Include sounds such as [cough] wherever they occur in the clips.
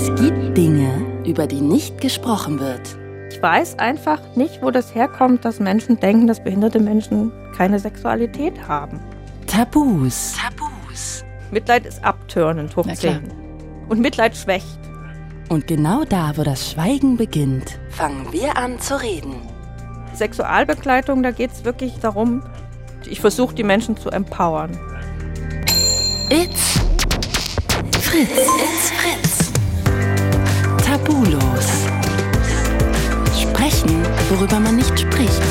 Es gibt Dinge, über die nicht gesprochen wird. Ich weiß einfach nicht, wo das herkommt, dass Menschen denken, dass behinderte Menschen keine Sexualität haben. Tabus. Tabus. Mitleid ist abturnend, hoch Na klar. 10. Und Mitleid schwächt. Und genau da, wo das Schweigen beginnt, fangen wir an zu reden. Sexualbegleitung, da geht es wirklich darum, ich versuche die Menschen zu empowern. It's Fritz. It's Fritz. Tabulos. Sprechen, worüber man nicht spricht.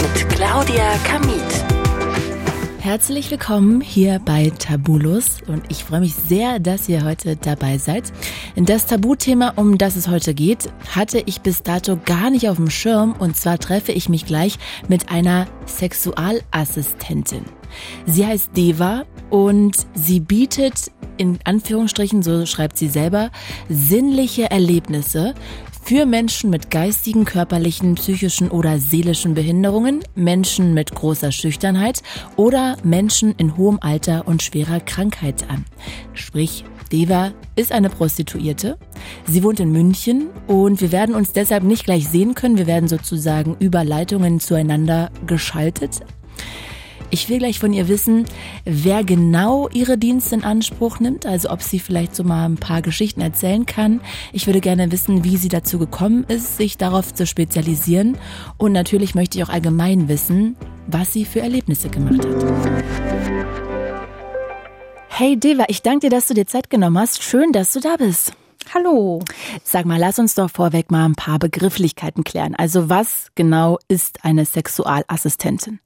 Mit Claudia Kamit. Herzlich willkommen hier bei Tabulos und ich freue mich sehr, dass ihr heute dabei seid. Das Tabuthema, um das es heute geht, hatte ich bis dato gar nicht auf dem Schirm und zwar treffe ich mich gleich mit einer Sexualassistentin. Sie heißt Deva und sie bietet in Anführungsstrichen, so schreibt sie selber, sinnliche Erlebnisse für Menschen mit geistigen, körperlichen, psychischen oder seelischen Behinderungen, Menschen mit großer Schüchternheit oder Menschen in hohem Alter und schwerer Krankheit an. Sprich, Deva ist eine Prostituierte. Sie wohnt in München und wir werden uns deshalb nicht gleich sehen können. Wir werden sozusagen über Leitungen zueinander geschaltet. Ich will gleich von ihr wissen, wer genau ihre Dienste in Anspruch nimmt, also ob sie vielleicht so mal ein paar Geschichten erzählen kann. Ich würde gerne wissen, wie sie dazu gekommen ist, sich darauf zu spezialisieren. Und natürlich möchte ich auch allgemein wissen, was sie für Erlebnisse gemacht hat. Hey Deva, ich danke dir, dass du dir Zeit genommen hast. Schön, dass du da bist. Hallo. Sag mal, lass uns doch vorweg mal ein paar Begrifflichkeiten klären. Also was genau ist eine Sexualassistentin?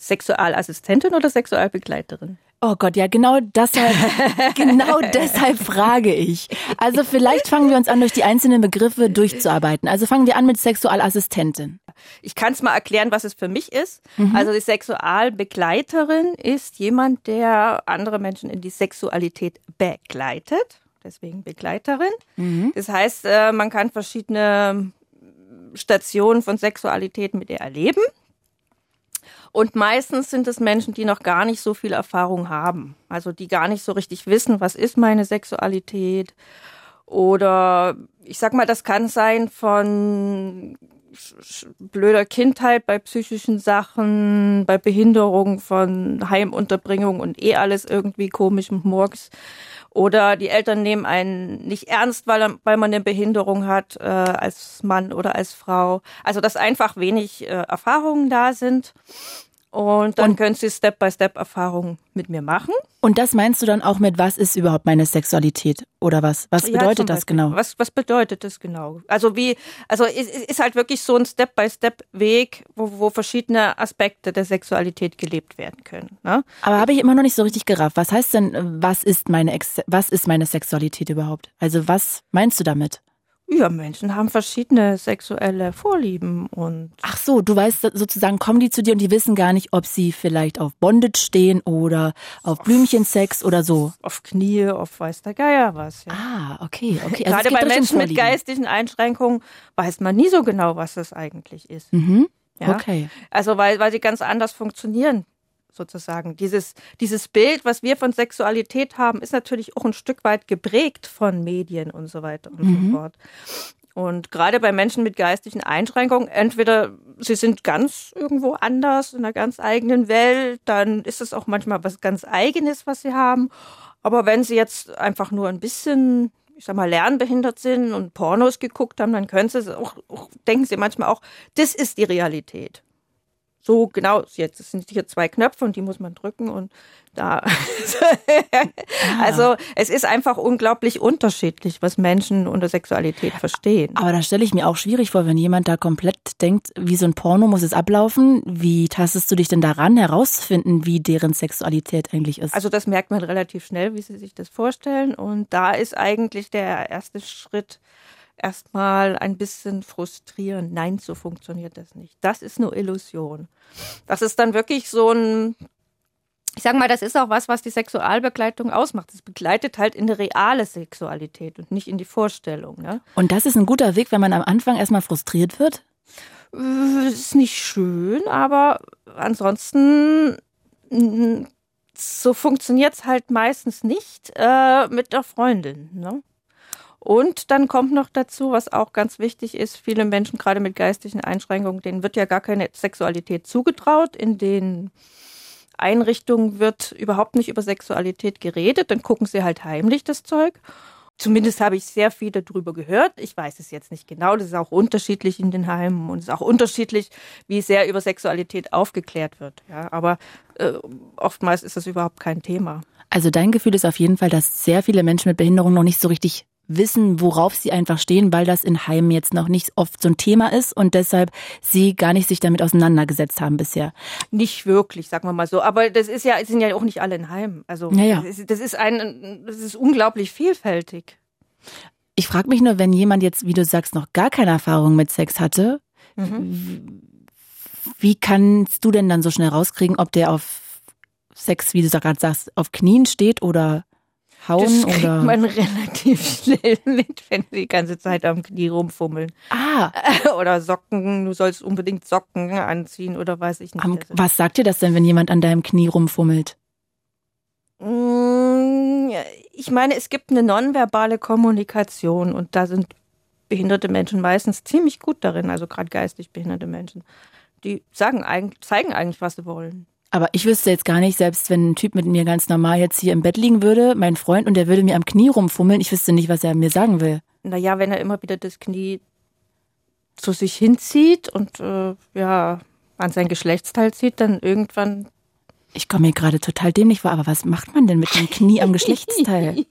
Sexualassistentin oder Sexualbegleiterin? Oh Gott, ja, genau deshalb, [laughs] genau deshalb frage ich. Also vielleicht fangen wir uns an, durch die einzelnen Begriffe durchzuarbeiten. Also fangen wir an mit Sexualassistentin. Ich kann es mal erklären, was es für mich ist. Also die Sexualbegleiterin ist jemand, der andere Menschen in die Sexualität begleitet. Deswegen Begleiterin. Das heißt, äh, man kann verschiedene Stationen von Sexualität mit ihr erleben. Und meistens sind es Menschen, die noch gar nicht so viel Erfahrung haben. Also die gar nicht so richtig wissen, was ist meine Sexualität. Oder ich sag mal, das kann sein von blöder Kindheit bei psychischen Sachen, bei Behinderung von Heimunterbringung und eh alles irgendwie komisch und Murks. Oder die Eltern nehmen einen nicht ernst, weil, weil man eine Behinderung hat äh, als Mann oder als Frau. Also dass einfach wenig äh, Erfahrungen da sind. Und dann können sie Step-by-Step-Erfahrungen mit mir machen. Und das meinst du dann auch mit, was ist überhaupt meine Sexualität? Oder was? Was Ja, bedeutet das genau? Was, was bedeutet das genau? Also wie, also es es ist halt wirklich so ein Step-by-Step-Weg, wo, wo verschiedene Aspekte der Sexualität gelebt werden können. Ne? Aber habe ich immer noch nicht so richtig gerafft. Was heißt denn, was ist meine, Ex was ist meine Sexualität überhaupt? Also was meinst du damit? Ja, Menschen haben verschiedene sexuelle Vorlieben und Ach so, du weißt sozusagen, kommen die zu dir und die wissen gar nicht, ob sie vielleicht auf Bondage stehen oder auf Blümchensex oder so. auf Knie, auf weiß der Geier was. Ja. Ah, okay, okay. Also Gerade bei Menschen mit geistigen Einschränkungen weiß man nie so genau, was das eigentlich ist. Mhm. Ja? Okay. Also weil, weil sie ganz anders funktionieren, sozusagen. Dieses, dieses Bild, was wir von Sexualität haben, ist natürlich auch ein Stück weit geprägt von Medien und so weiter und Mhm. so fort. Und gerade bei Menschen mit geistigen Einschränkungen, entweder sie sind ganz irgendwo anders, in einer ganz eigenen Welt, dann ist es auch manchmal was ganz Eigenes, was sie haben. Aber wenn sie jetzt einfach nur ein bisschen, ich sag mal, lernbehindert sind und Pornos geguckt haben, dann können sie auch, auch denken sie manchmal auch, das ist die Realität so genau, jetzt es sind hier zwei Knöpfe und die muss man drücken und da. [laughs] Also es ist einfach unglaublich unterschiedlich, was Menschen unter Sexualität verstehen. Aber da stelle ich mir auch schwierig vor, wenn jemand da komplett denkt, wie so ein Porno muss es ablaufen. Wie tastest du dich denn daran, herauszufinden, wie deren Sexualität eigentlich ist? Also das merkt man relativ schnell, wie Sie sich das vorstellen. Und da ist eigentlich der erste Schritt erstmal ein bisschen frustrierend. Nein, so funktioniert das nicht. Das ist nur Illusion. Das ist dann wirklich so ein, ich sag mal, das ist auch was, was die Sexualbegleitung ausmacht. Es begleitet halt in die reale Sexualität und nicht in die Vorstellung. Ne? Und das ist ein guter Weg, wenn man am Anfang erstmal frustriert wird? Äh, Es ist nicht schön, aber ansonsten so funktioniert's halt meistens nicht äh, mit der Freundin. Ne? Und dann kommt noch dazu, was auch ganz wichtig ist, viele Menschen, gerade mit geistigen Einschränkungen, denen wird ja gar keine Sexualität zugetraut. In den Einrichtungen wird überhaupt nicht über Sexualität geredet, dann gucken sie halt heimlich das Zeug. Zumindest habe ich sehr viel darüber gehört. Ich weiß es jetzt nicht genau. Das ist auch unterschiedlich in den Heimen und es ist auch unterschiedlich, wie sehr über Sexualität aufgeklärt wird. Ja, aber äh, oftmals ist das überhaupt kein Thema. Also dein Gefühl ist auf jeden Fall, dass sehr viele Menschen mit Behinderung noch nicht so richtig wissen, worauf sie einfach stehen, weil das in Heimen jetzt noch nicht oft so ein Thema ist und deshalb sie gar nicht sich damit auseinandergesetzt haben bisher. Nicht wirklich, sagen wir mal so. Aber das ist ja, sind ja auch nicht alle in Heimen. Also Ja, ja. Das, ist, das ist ein, das ist unglaublich vielfältig. Ich frage mich nur, wenn jemand jetzt, wie du sagst, noch gar keine Erfahrung mit Sex hatte, wie kannst du denn dann so schnell rauskriegen, ob der auf Sex, wie du gerade sagst, auf Knien steht oder hauen Das kriegt oder man [laughs] relativ schnell mit, wenn sie die ganze Zeit am Knie rumfummeln. Ah, [laughs] Oder Socken, du sollst unbedingt Socken anziehen oder weiß ich nicht. am, Also, was sagt dir das denn, wenn jemand an deinem Knie rumfummelt? Mm, Ich meine, es gibt eine nonverbale Kommunikation und da sind behinderte Menschen meistens ziemlich gut darin, also gerade geistig behinderte Menschen. Die sagen eigentlich, zeigen eigentlich, was sie wollen. Aber ich wüsste jetzt gar nicht, selbst wenn ein Typ mit mir ganz normal jetzt hier im Bett liegen würde, mein Freund, und der würde mir am Knie rumfummeln, ich wüsste nicht, was er mir sagen will. Naja, wenn er immer wieder das Knie zu sich hinzieht und äh, ja, an sein Geschlechtsteil zieht, dann irgendwann Ich komme mir gerade total dämlich vor, aber was macht man denn mit dem Knie am Geschlechtsteil? [laughs]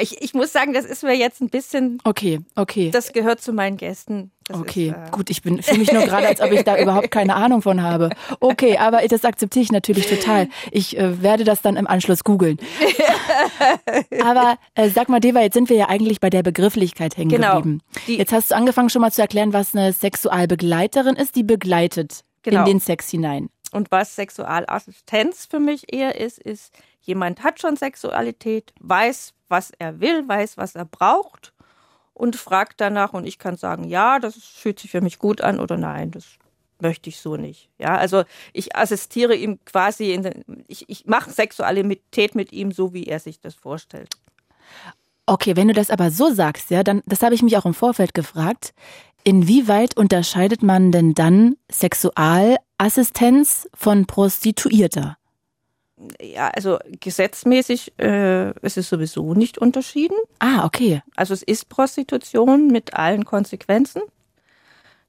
ich, ich muss sagen, das ist mir jetzt ein bisschen, Okay, okay. das gehört zu meinen Gästen. Das Okay, ist, äh, gut, ich bin fühle mich nur gerade, als ob ich da überhaupt keine Ahnung von habe. Okay, aber das akzeptiere ich natürlich total. Ich äh, werde das dann im Anschluss googeln. [laughs] aber äh, sag mal, Deva, jetzt sind wir ja eigentlich bei der Begrifflichkeit hängen Genau. geblieben. Jetzt hast du angefangen schon mal zu erklären, was eine Sexualbegleiterin ist, die begleitet in Genau. den Sex hinein. Und was Sexualassistenz für mich eher ist, ist, jemand hat schon Sexualität, weiß, was er will, weiß, was er braucht und fragt danach und ich kann sagen, ja, das fühlt sich für mich gut an oder nein, das möchte ich so nicht. Ja, also ich assistiere ihm quasi in den, ich, ich mache Sexualität mit ihm so, wie er sich das vorstellt. Okay, wenn du das aber so sagst, ja, dann, das habe ich mich auch im Vorfeld gefragt. Inwieweit unterscheidet man denn dann Sexualassistenz von Prostituierter? Ja, also gesetzmäßig äh, ist es sowieso nicht unterschieden. Ah, okay. Also es ist Prostitution mit allen Konsequenzen,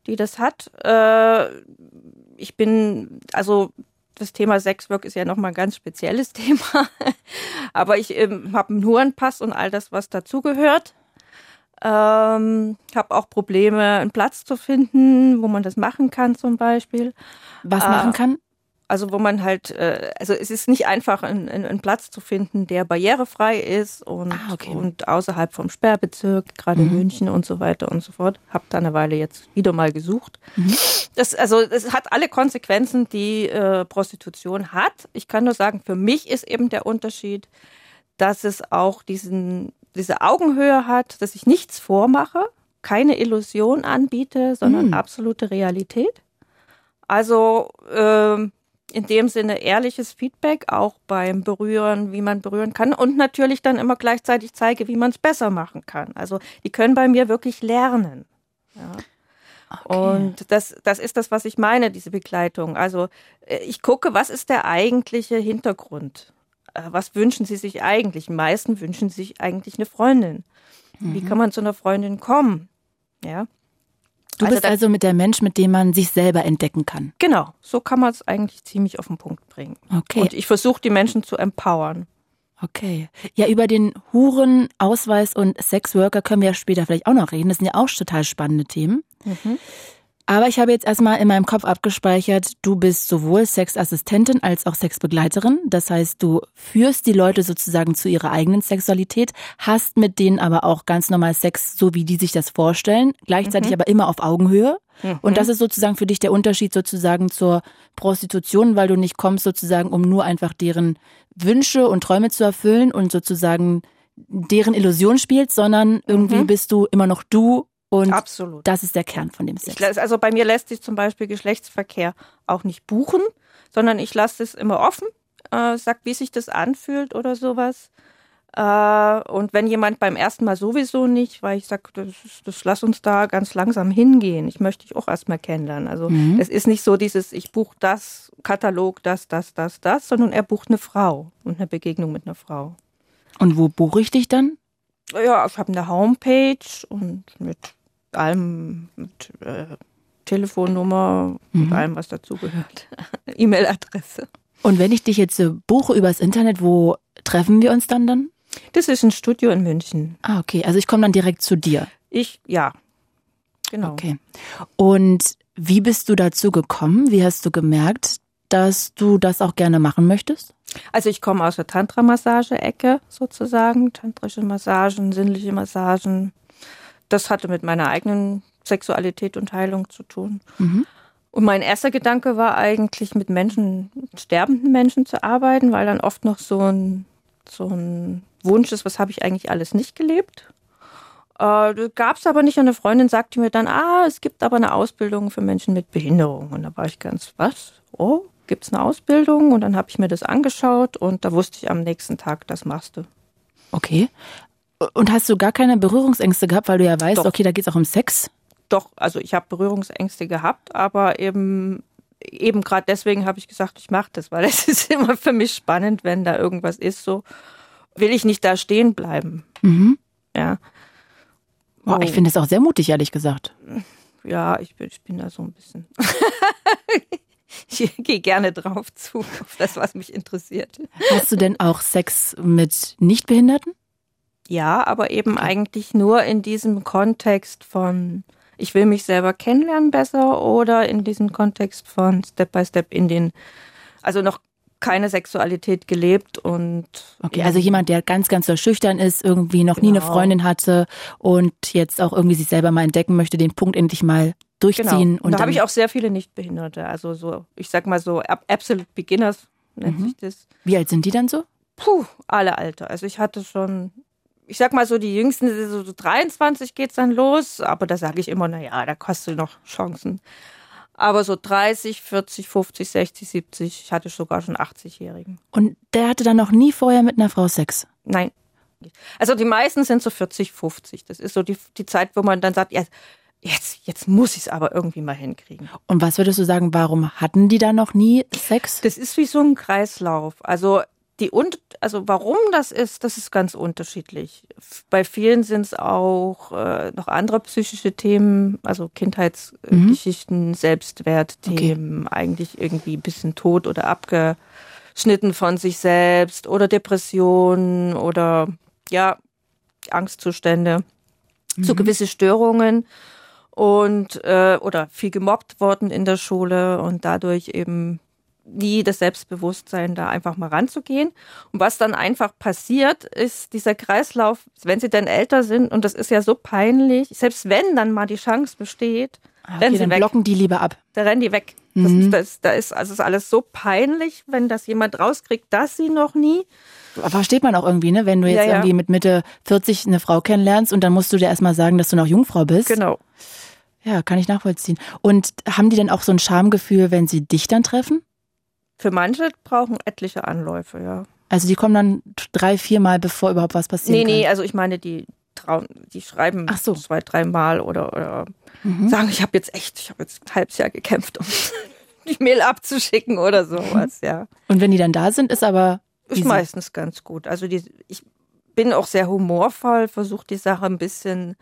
die das hat. Äh, ich bin, also das Thema Sexwork ist ja nochmal ein ganz spezielles [laughs] Thema. Aber ich ähm, habe einen Hurenpass und all das, was dazugehört. Ähm, habe auch Probleme, einen Platz zu finden, wo man das machen kann zum Beispiel. Was Ah. machen kann? Also wo man halt, äh, also es ist nicht einfach, einen, einen Platz zu finden, der barrierefrei ist und, Ah, okay. und außerhalb vom Sperrbezirk, gerade in München und so weiter und so fort. Hab da eine Weile jetzt wieder mal gesucht. Das, also es hat alle Konsequenzen, die äh, Prostitution hat. Ich kann nur sagen, für mich ist eben der Unterschied, dass es auch diesen, diese Augenhöhe hat, dass ich nichts vormache, keine Illusion anbiete, sondern absolute Realität. Also ähm, in dem Sinne ehrliches Feedback auch beim Berühren, wie man berühren kann und natürlich dann immer gleichzeitig zeige, wie man es besser machen kann. Also die können bei mir wirklich lernen. Und das, das ist das, was ich meine, diese Begleitung. Also äh, ich gucke, was ist der eigentliche Hintergrund? Äh, Was wünschen Sie sich eigentlich? Die meisten wünschen sich eigentlich eine Freundin. Wie kann man zu einer Freundin kommen? Ja. Du Also bist also mit der Mensch, mit dem man sich selber entdecken kann. Genau, so kann man es eigentlich ziemlich auf den Punkt bringen. Okay. Und ich versuche die Menschen zu empowern. Okay. Ja, über den Huren, Ausweis und Sexworker können wir ja später vielleicht auch noch reden. Das sind ja auch total spannende Themen. Aber ich habe jetzt erstmal in meinem Kopf abgespeichert, du bist sowohl Sexassistentin als auch Sexbegleiterin. Das heißt, du führst die Leute sozusagen zu ihrer eigenen Sexualität, hast mit denen aber auch ganz normal Sex, so wie die sich das vorstellen, gleichzeitig aber immer auf Augenhöhe. Und das ist sozusagen für dich der Unterschied sozusagen zur Prostitution, weil du nicht kommst sozusagen, um nur einfach deren Wünsche und Träume zu erfüllen und sozusagen deren Illusion spielst, sondern irgendwie bist du immer noch du und Absolut. das ist der Kern von dem Sex. Ich, also bei mir lässt sich zum Beispiel Geschlechtsverkehr auch nicht buchen, sondern ich lasse es immer offen, äh, sag, wie sich das anfühlt oder sowas. Äh, und wenn jemand beim ersten Mal sowieso nicht, weil ich sage, das, das lass uns da ganz langsam hingehen. Ich möchte dich auch erstmal kennenlernen. Also Mhm. es ist nicht so dieses, ich buche das Katalog, das, das, das, das, sondern er bucht eine Frau und eine Begegnung mit einer Frau. Und wo buche ich dich dann? Ja, ich habe eine Homepage und mit allem, mit äh, Telefonnummer, mit Mhm. allem, was dazugehört. [laughs] E-Mail-Adresse. Und wenn ich dich jetzt äh, buche übers Internet, wo treffen wir uns dann dann? Das ist ein Studio in München. Ah, okay. Also ich komme dann direkt zu dir. Ich, ja, genau. Okay. Und wie bist du dazu gekommen? Wie hast du gemerkt, dass du das auch gerne machen möchtest? Also ich komme aus der Tantra-Massage-Ecke sozusagen. Tantrische Massagen, sinnliche Massagen. Das hatte mit meiner eigenen Sexualität und Heilung zu tun. Mhm. Und mein erster Gedanke war eigentlich, mit Menschen, sterbenden Menschen zu arbeiten, weil dann oft noch so ein, so ein Wunsch ist, was habe ich eigentlich alles nicht gelebt. Äh, gab es aber nicht. Und eine Freundin sagte mir dann, ah, es gibt aber eine Ausbildung für Menschen mit Behinderung. Und da war ich ganz, was? Oh, gibt es eine Ausbildung? Und dann habe ich mir das angeschaut und da wusste ich am nächsten Tag, das machst du. Okay. Und hast du gar keine Berührungsängste gehabt, weil du ja weißt, Doch. okay, da geht's auch um Sex? Doch, also ich habe Berührungsängste gehabt, aber eben eben gerade deswegen habe ich gesagt, ich mache das, weil [laughs] es ist immer für mich spannend, wenn da irgendwas ist, so will ich nicht da stehen bleiben. Mhm. Ja, Boah, ich finde es auch sehr mutig, ehrlich gesagt. ja, ich bin, ich bin da so ein bisschen. [laughs] ich gehe gerne drauf zu, auf das, was mich interessiert. Hast du denn auch Sex mit Nichtbehinderten? Ja, aber eben eigentlich nur in diesem Kontext von, ich will mich selber kennenlernen besser oder in diesem Kontext von Step by Step in den, also noch keine Sexualität gelebt und Okay, also jemand, der ganz, ganz so schüchtern ist, irgendwie noch nie eine Genau. Freundin hatte und jetzt auch irgendwie sich selber mal entdecken möchte, den Punkt endlich mal durchziehen. genau. Und Und da habe ich auch sehr viele Nichtbehinderte, also so, ich sag mal so Ab- Absolute Beginners nennt Mhm. sich das. Wie alt sind die dann so? Puh, alle Alter. Also ich hatte schon, ich sag mal so, die Jüngsten, so, so 23 geht's dann los, aber da sage ich immer, na ja, da hast du noch Chancen. Aber so 30, 40, 50, 60, 70, ich hatte sogar schon 80-Jährigen. Und der hatte dann noch nie vorher mit einer Frau Sex. Nein. Also die meisten sind so 40, 50. Das ist so die, die Zeit, wo man dann sagt, ja, jetzt, jetzt muss ich es aber irgendwie mal hinkriegen. Und was würdest du sagen, warum hatten die da noch nie Sex? Das ist wie so ein Kreislauf. Also die und also warum das ist, das ist ganz unterschiedlich. Bei vielen sind es auch äh, noch andere psychische Themen, also Kindheitsgeschichten, Selbstwertthemen, eigentlich irgendwie ein bisschen tot oder abgeschnitten von sich selbst oder Depressionen oder ja Angstzustände, so gewisse Störungen und äh, oder viel gemobbt worden in der Schule und dadurch eben nie das Selbstbewusstsein, da einfach mal ranzugehen. Und was dann einfach passiert, ist dieser Kreislauf, wenn sie dann älter sind, und das ist ja so peinlich, selbst wenn dann mal die Chance besteht, Ah, Okay, sie dann weg. blocken die lieber ab. Da rennen die weg. Das, ist, das, da ist, also ist alles so peinlich, wenn das jemand rauskriegt, dass sie noch nie. Versteht man auch irgendwie, ne? Wenn du jetzt Ja, ja. irgendwie mit Mitte 40 eine Frau kennenlernst und dann musst du dir erstmal sagen, dass du noch Jungfrau bist. Genau. Ja, kann ich nachvollziehen. Und haben die denn auch so ein Schamgefühl, wenn sie dich dann treffen? Für manche brauchen etliche Anläufe, ja. Also die kommen dann drei, viermal, bevor überhaupt was passiert. Nee, nee, also ich meine, die trauen, die schreiben Ach so. zwei, dreimal oder, oder Mhm. sagen, ich habe jetzt echt, ich habe jetzt ein halbes Jahr gekämpft, um [laughs] die Mail abzuschicken oder sowas, ja. Und wenn die dann da sind, ist aber Ist easy. meistens ganz gut. Also die, ich bin auch sehr humorvoll, versuche die Sache ein bisschen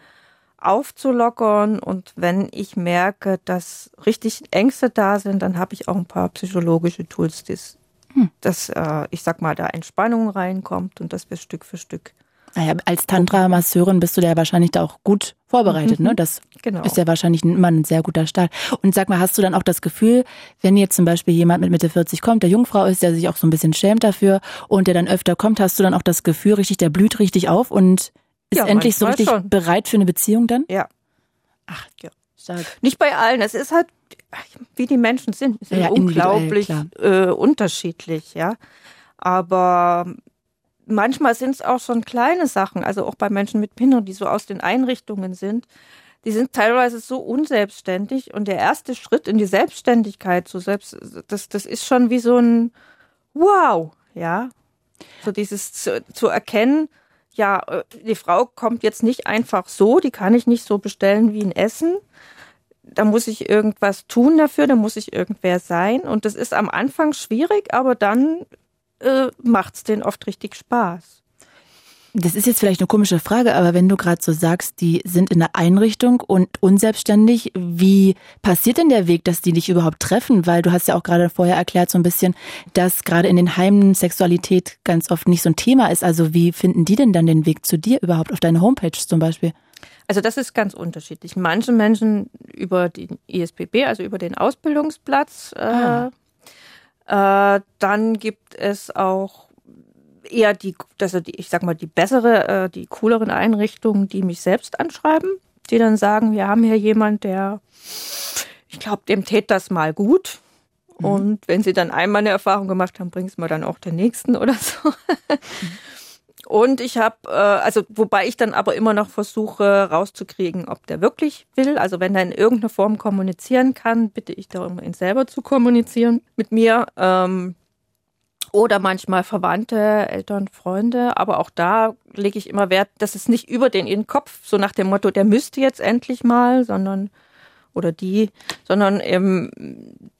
aufzulockern und wenn ich merke, dass richtig Ängste da sind, dann habe ich auch ein paar psychologische Tools, dass, Hm. dass äh, ich sag mal, da Entspannung reinkommt und dass wir Stück für Stück. Naja, als Tantra-Masseurin bist du da ja wahrscheinlich da auch gut vorbereitet, ne? Das Genau. ist ja wahrscheinlich immer ein sehr guter Start. Und sag mal, hast du dann auch das Gefühl, wenn jetzt zum Beispiel jemand mit Mitte 40 kommt, der Jungfrau ist, der sich auch so ein bisschen schämt dafür und der dann öfter kommt, hast du dann auch das Gefühl, richtig, der blüht richtig auf und ist Ja, endlich so richtig schon. bereit für eine Beziehung dann? Ja. Ach, Ja. stark. Nicht bei allen. Es ist halt, wie die Menschen sind. Es ist Ja, unglaublich äh, unterschiedlich, ja. Aber manchmal sind es auch schon kleine Sachen, also auch bei Menschen mit Behinderung, die so aus den Einrichtungen sind. die sind teilweise so unselbstständig und der erste Schritt in die Selbstständigkeit, so selbst, das, das ist schon wie so ein Wow, ja. So dieses zu, zu erkennen, ja, äh, die Frau kommt jetzt nicht einfach so, die kann ich nicht so bestellen wie ein Essen. Da muss ich irgendwas tun dafür, da muss ich irgendwer sein. Und das ist am Anfang schwierig, aber dann äh, macht es denen oft richtig Spaß. Das ist jetzt vielleicht eine komische Frage, aber wenn du gerade so sagst, die sind in der Einrichtung und unselbstständig, wie passiert denn der Weg, dass die dich überhaupt treffen? Weil du hast ja auch gerade vorher erklärt so ein bisschen, dass gerade in den Heimen Sexualität ganz oft nicht so ein Thema ist. Also wie finden die denn dann den Weg zu dir überhaupt auf deine Homepage zum Beispiel? Also das ist ganz unterschiedlich. Manche Menschen über den ISPB, also über den Ausbildungsplatz. Äh, ah. äh, dann gibt es auch eher die, also die, ich sag mal, die bessere, äh, die cooleren Einrichtungen, die mich selbst anschreiben, die dann sagen, wir haben hier jemand, der, ich glaube, dem tät das mal gut. Mhm. Und wenn sie dann einmal eine Erfahrung gemacht haben, bringst mal dann auch den nächsten oder so. Mhm. [laughs] Und ich habe, äh, also wobei ich dann aber immer noch versuche rauszukriegen, ob der wirklich will. Also wenn er in irgendeiner Form kommunizieren kann, bitte ich darum, ihn selber zu kommunizieren mit mir. Ähm, oder manchmal Verwandte, Eltern, Freunde. Aber auch da lege ich immer Wert, dass es nicht über den in den Kopf, so nach dem Motto, der müsste jetzt endlich mal, sondern, oder die, sondern eben,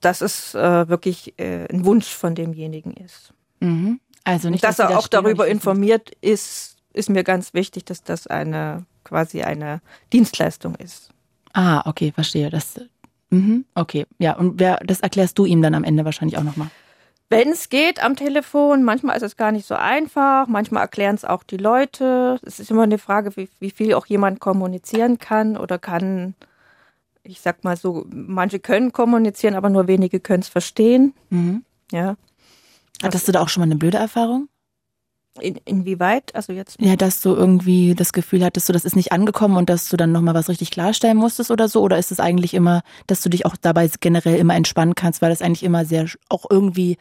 dass es äh, wirklich äh, ein Wunsch von demjenigen ist. Mhm. Also nicht, dass, dass er auch darüber informiert ist, ist mir ganz wichtig, dass das eine quasi eine Dienstleistung ist. Ah, okay, verstehe. Das, mhm, okay, ja. Und wer, das erklärst du ihm dann am Ende wahrscheinlich auch nochmal wenn es geht am Telefon. Manchmal ist es gar nicht so einfach. Manchmal erklären es auch die Leute. Es ist immer eine Frage, wie, wie viel auch jemand kommunizieren kann oder kann, ich sag mal so, manche können kommunizieren, aber nur wenige können es verstehen. Mhm. Ja. Hattest du da auch schon mal eine blöde Erfahrung? In, inwieweit? Also jetzt? Ja, dass du irgendwie das Gefühl hattest, so das ist nicht angekommen und dass du dann nochmal was richtig klarstellen musstest oder so? Oder ist es eigentlich immer, dass du dich auch dabei generell immer entspannen kannst, weil das eigentlich immer sehr auch irgendwie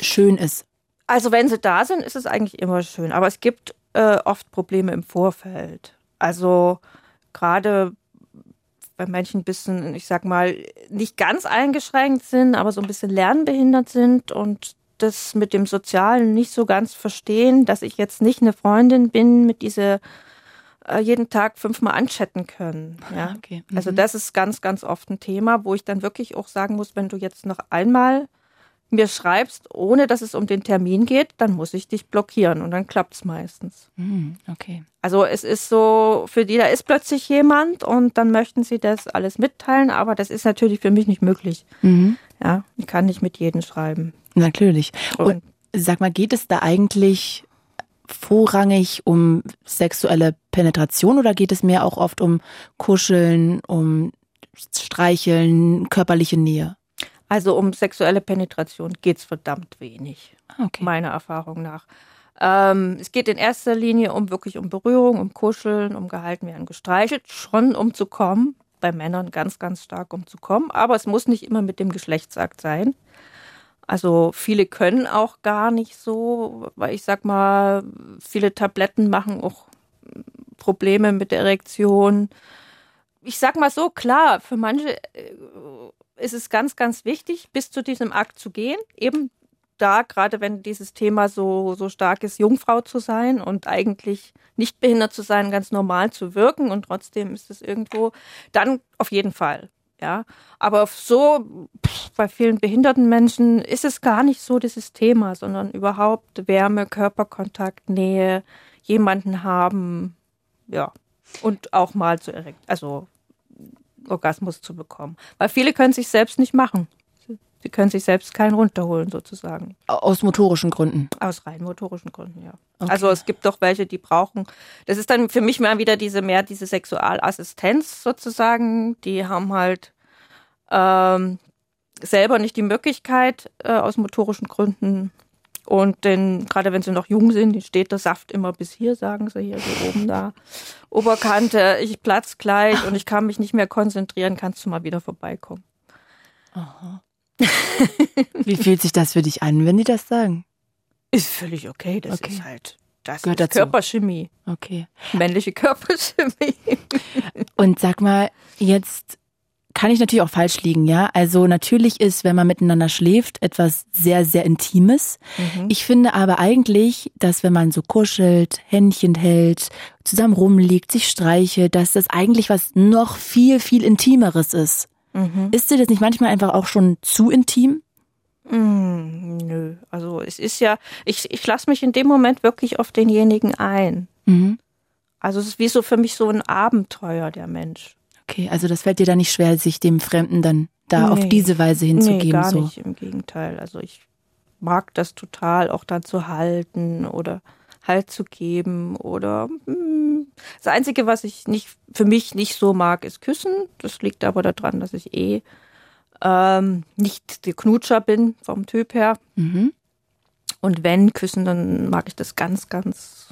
schön ist? Also wenn sie da sind, ist es eigentlich immer schön. Aber es gibt äh, oft Probleme im Vorfeld. Also gerade bei Menschen ein bisschen, ich sag mal, nicht ganz eingeschränkt sind, aber so ein bisschen lernbehindert sind und das mit dem Sozialen nicht so ganz verstehen, dass ich jetzt nicht eine Freundin bin mit diese äh, jeden Tag fünfmal anchatten können. Ja? Okay. Also mhm. Also das ist ganz, ganz oft ein Thema, wo ich dann wirklich auch sagen muss, wenn du jetzt noch einmal mir schreibst, ohne dass es um den Termin geht, dann muss ich dich blockieren und dann klappt es meistens. Mhm, okay. Also es ist so, für die, da ist plötzlich jemand und dann möchten sie das alles mitteilen, aber das ist natürlich für mich nicht möglich. Mhm. Ja, ich kann nicht mit jedem schreiben. Natürlich. Und, und sag mal, geht es da eigentlich vorrangig um sexuelle Penetration oder geht es mehr auch oft um Kuscheln, um Streicheln, körperliche Nähe? Also um sexuelle Penetration geht es verdammt wenig, okay. meiner Erfahrung nach. Ähm, es geht in erster Linie um wirklich um Berührung, um Kuscheln, um gehalten werden, gestreichelt, schon um zu kommen. Bei Männern ganz, ganz stark um zu kommen. Aber es muss nicht immer mit dem Geschlechtsakt sein. Also viele können auch gar nicht so, weil ich sag mal, viele Tabletten machen auch Probleme mit der Erektion. Ich sag mal so, klar, für manche äh, ist es ganz, ganz wichtig, bis zu diesem Akt zu gehen. Eben da, gerade wenn dieses Thema so, so stark ist, Jungfrau zu sein und eigentlich nicht behindert zu sein, ganz normal zu wirken und trotzdem ist es irgendwo, dann auf jeden Fall. Ja, aber so bei vielen behinderten Menschen ist es gar nicht so dieses Thema, sondern überhaupt Wärme, Körperkontakt, Nähe, jemanden haben, ja, und auch mal zu erregt, also Orgasmus zu bekommen. Weil viele können sich selbst nicht machen. Sie können sich selbst keinen runterholen, sozusagen. Aus motorischen Gründen? Aus rein motorischen Gründen, ja. Okay. Also es gibt doch welche, die brauchen. Das ist dann für mich mal wieder diese mehr diese Sexualassistenz sozusagen. Die haben halt ähm, selber nicht die Möglichkeit, äh, aus motorischen Gründen und denn gerade wenn sie noch jung sind, steht der Saft immer bis hier, sagen sie hier so oben da. Oberkante, ich platz gleich und ich kann mich nicht mehr konzentrieren, kannst du mal wieder vorbeikommen. Aha. Wie fühlt sich das für dich an, wenn die das sagen? Ist völlig okay, das okay. ist halt Das Gehört ist dazu. Körperchemie. Okay. Männliche Körperchemie. Und sag mal, jetzt kann ich natürlich auch falsch liegen, ja? Also natürlich ist, wenn man miteinander schläft, etwas sehr, sehr Intimes. Ich finde aber eigentlich, dass wenn man so kuschelt, Händchen hält, zusammen rumliegt, sich streichelt, dass das eigentlich was noch viel, viel Intimeres ist. Ist dir das nicht manchmal einfach auch schon zu intim? Mm, nö, also es ist ja, ich, ich lasse mich in dem Moment wirklich auf denjenigen ein. Mhm. Also es ist wie so für mich so ein Abenteuer, der Mensch. Okay, also das fällt dir da nicht schwer, sich dem Fremden dann da auf Nee. diese Weise hinzugeben. nee, gar so. nicht, im Gegenteil. Also ich mag das total, auch dann zu halten oder Halt zu geben oder mm, das Einzige, was ich nicht für mich nicht so mag, ist Küssen. Das liegt aber daran, dass ich eh ähm, nicht der Knutscher bin vom Typ her. Mhm. Und wenn küssen, dann mag ich das ganz, ganz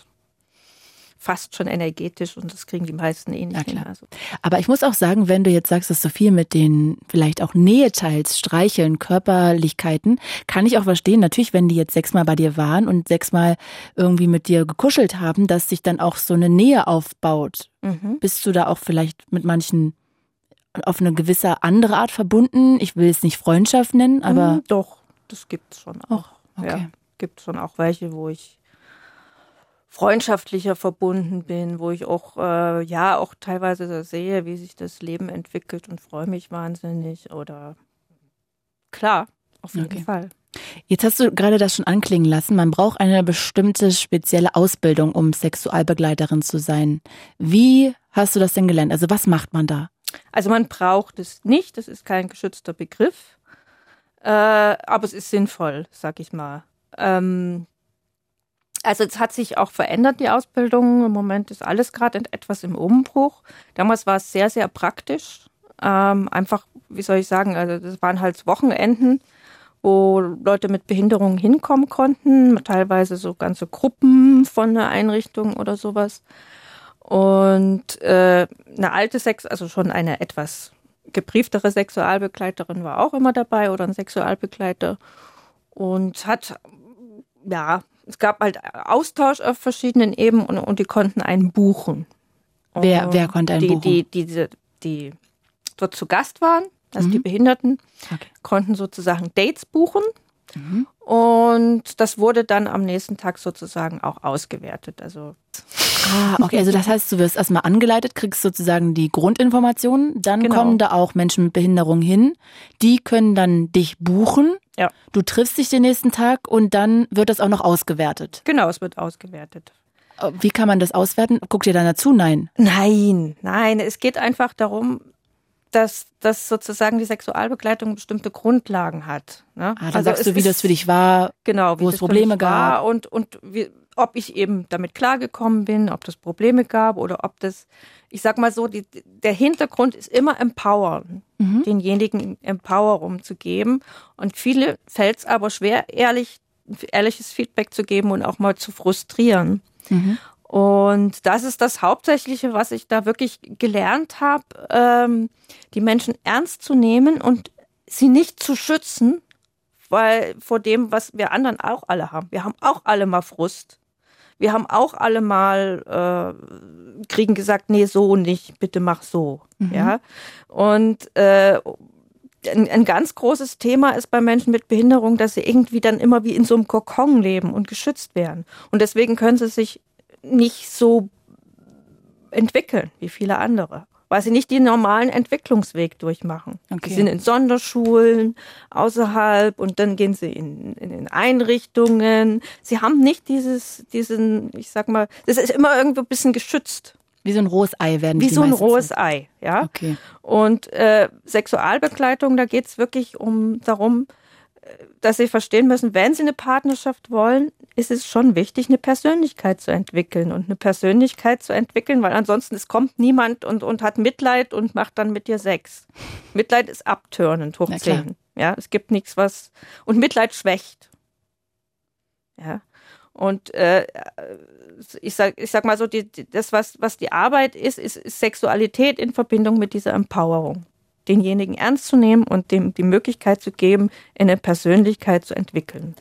fast schon energetisch und das kriegen die meisten eh nicht hin. Also, Aber ich muss auch sagen, wenn du jetzt sagst, dass du viel mit den vielleicht auch Nähe teilst, Streicheln, Körperlichkeiten, kann ich auch verstehen, natürlich, wenn die jetzt sechsmal bei dir waren und sechsmal irgendwie mit dir gekuschelt haben, dass sich dann auch so eine Nähe aufbaut. mhm. Bist du da auch vielleicht mit manchen auf eine gewisse andere Art verbunden? Ich will es nicht Freundschaft nennen, aber Mm, doch, das gibt's schon auch. okay. Ja, gibt schon auch welche, wo ich freundschaftlicher verbunden bin, wo ich auch äh, ja auch teilweise sehe, wie sich das Leben entwickelt und freue mich wahnsinnig oder klar, auf jeden Okay. Fall. Jetzt hast du gerade das schon anklingen lassen. Man braucht eine bestimmte spezielle Ausbildung, um Sexualbegleiterin zu sein. Wie hast du das denn gelernt? Also was macht man da? Also man braucht es nicht, das ist kein geschützter Begriff, äh, aber es ist sinnvoll, sag ich mal. Ähm, also es hat sich auch verändert, die Ausbildung. Im Moment ist alles gerade etwas im Umbruch. Damals war es sehr, sehr praktisch. Ähm, einfach, wie soll ich sagen, also das waren halt Wochenenden, wo Leute mit Behinderungen hinkommen konnten, teilweise so ganze Gruppen von einer Einrichtung oder sowas. Und äh, eine alte Sex, also schon eine etwas gebrieftere Sexualbegleiterin war auch immer dabei oder ein Sexualbegleiter und hat, ja, es gab halt Austausch auf verschiedenen Ebenen und, und die konnten einen buchen. Wer- Und wer konnte einen die, buchen? Die, die, die, die dort zu Gast waren, also die Behinderten, Okay. konnten sozusagen Dates buchen. Und das wurde dann am nächsten Tag sozusagen auch ausgewertet. Also Ah, okay, also das heißt, du wirst erstmal angeleitet, kriegst sozusagen die Grundinformationen, dann Genau. kommen da auch Menschen mit Behinderung hin, die können dann dich buchen, ja, du triffst dich den nächsten Tag und dann wird das auch noch ausgewertet. genau, es wird ausgewertet. Wie kann man das auswerten? Guckt ihr dann dazu? Nein. Nein, nein, es geht einfach darum, dass, dass sozusagen die Sexualbegleitung bestimmte Grundlagen hat. Ne? Ah, dann sagst es du, wie das für dich war. genau, wie wo es Probleme gab. und, und wie, ob ich eben damit klargekommen bin, ob das Probleme gab oder ob das, ich sag mal so, die, der Hintergrund ist immer empowern, Mhm. denjenigen Empowerung zu geben. Und viele fällt es aber schwer, ehrlich, ehrliches Feedback zu geben und auch mal zu frustrieren. Mhm. Und das ist das Hauptsächliche, was ich da wirklich gelernt habe, ähm, die Menschen ernst zu nehmen und sie nicht zu schützen, weil vor dem, was wir anderen auch alle haben. Wir haben auch alle mal Frust. Wir haben auch alle mal äh, kriegen gesagt, nee, so nicht, bitte mach so. Ja. Und äh, ein, ein ganz großes Thema ist bei Menschen mit Behinderung, dass sie irgendwie dann immer wie in so einem Kokon leben und geschützt werden. Und deswegen können sie sich nicht so entwickeln wie viele andere, weil sie nicht den normalen Entwicklungsweg durchmachen. Okay. Sie sind in Sonderschulen außerhalb und dann gehen sie in, in, in Einrichtungen. Sie haben nicht dieses, diesen, ich sag mal, das ist immer irgendwo ein bisschen geschützt, Wie so ein rohes Ei werden wie die so ein rohes Ei, ja. Okay. Und äh, Sexualbegleitung, da geht's wirklich um darum, äh, dass sie verstehen müssen, wenn sie eine Partnerschaft wollen, ist es schon wichtig, eine Persönlichkeit zu entwickeln und eine Persönlichkeit zu entwickeln, weil ansonsten es kommt niemand und, und hat Mitleid und macht dann mit dir Sex. Mitleid ist abturnend, hoch Na klar. 10. Ja, es gibt nichts, was und Mitleid schwächt. Ja. Und äh, ich sag, ich sag mal so, die, die, das, was, was die Arbeit ist, ist, ist Sexualität in Verbindung mit dieser Empowerung. Denjenigen ernst zu nehmen und dem die Möglichkeit zu geben, eine Persönlichkeit zu entwickeln.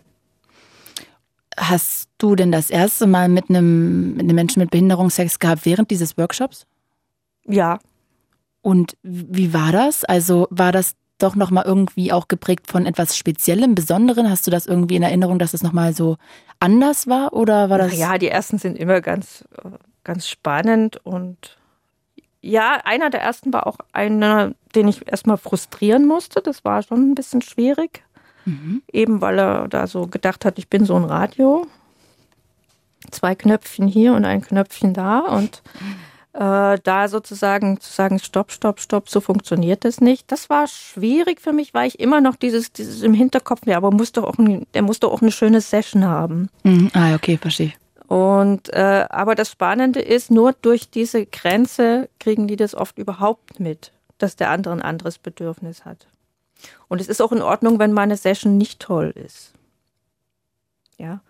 Hast du denn das erste Mal mit einem, mit einem Menschen mit Behinderung Sex gehabt während dieses Workshops? Ja. Und wie war das? Also war das doch nochmal irgendwie auch geprägt von etwas Speziellem, Besonderen? Hast du das irgendwie in Erinnerung, dass es nochmal so anders war? Oder war das? Ja, die ersten sind immer ganz, ganz spannend und ja, einer der ersten war auch einer, den ich erstmal frustrieren musste. Das war schon ein bisschen schwierig. Mhm. Eben weil er da so gedacht hat, ich bin so ein Radio. Zwei Knöpfchen hier und ein Knöpfchen da. Und äh, da sozusagen zu sagen, stopp, stopp, stopp, so funktioniert das nicht. Das war schwierig für mich, weil ich immer noch dieses, dieses im Hinterkopf, ja, aber muss doch auch ein, der muss doch auch eine schöne Session haben. Mhm. Ah, okay, verstehe. Und äh, aber das Spannende ist, nur durch diese Grenze kriegen die das oft überhaupt mit, dass der andere ein anderes Bedürfnis hat. Und es ist auch in Ordnung, wenn meine Session nicht toll ist. Ja.